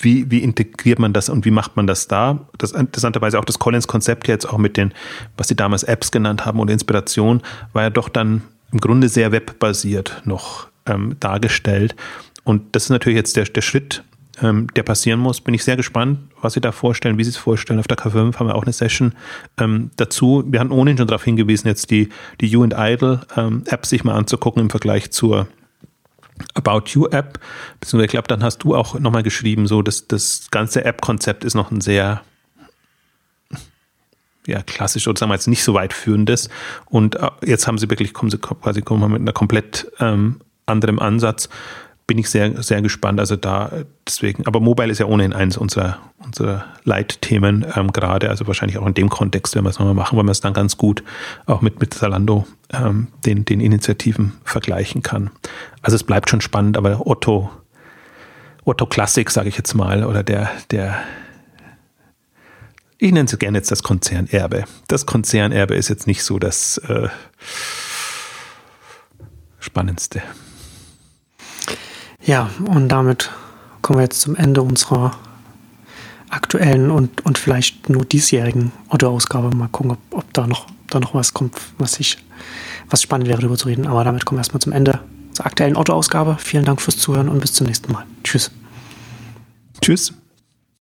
wie, wie integriert man das und wie macht man das da? Das interessanterweise auch das Collins-Konzept jetzt auch mit den, was sie damals Apps genannt haben und Inspiration, war ja doch dann im Grunde sehr webbasiert noch ähm, dargestellt. Und das ist natürlich jetzt der, der Schritt, ähm, der passieren muss. Bin ich sehr gespannt, was Sie da vorstellen, wie Sie es vorstellen. Auf der K5 haben wir auch eine Session ähm, dazu. Wir hatten ohnehin schon darauf hingewiesen, jetzt die, die You and Idle ähm, App sich mal anzugucken im Vergleich zur About You App. Beziehungsweise ich glaube, dann hast du auch nochmal geschrieben, so dass das ganze App-Konzept ist noch ein sehr ja, klassisch oder sagen wir jetzt nicht so weit führendes. Und äh, jetzt haben sie wirklich, kommen sie quasi kommen mit einer komplett ähm, anderem Ansatz bin ich sehr, sehr gespannt. Also da deswegen, aber Mobile ist ja ohnehin eines unserer, unserer Leitthemen ähm, gerade. Also wahrscheinlich auch in dem Kontext, wenn wir es nochmal machen, weil man es dann ganz gut auch mit, mit Zalando ähm, den, den Initiativen vergleichen kann. Also es bleibt schon spannend, aber Otto, Otto Classic, sage ich jetzt mal, oder der, der ich nenne es gerne jetzt das Konzernerbe. Das Konzernerbe ist jetzt nicht so das äh, Spannendste. Ja, und damit kommen wir jetzt zum Ende unserer aktuellen und, und vielleicht nur diesjährigen Otto-Ausgabe. Mal gucken, ob, ob da, noch, da noch was kommt, was ich, was spannend wäre, darüber zu reden. Aber damit kommen wir erstmal zum Ende zur aktuellen Otto-Ausgabe. Vielen Dank fürs Zuhören und bis zum nächsten Mal. Tschüss. Tschüss.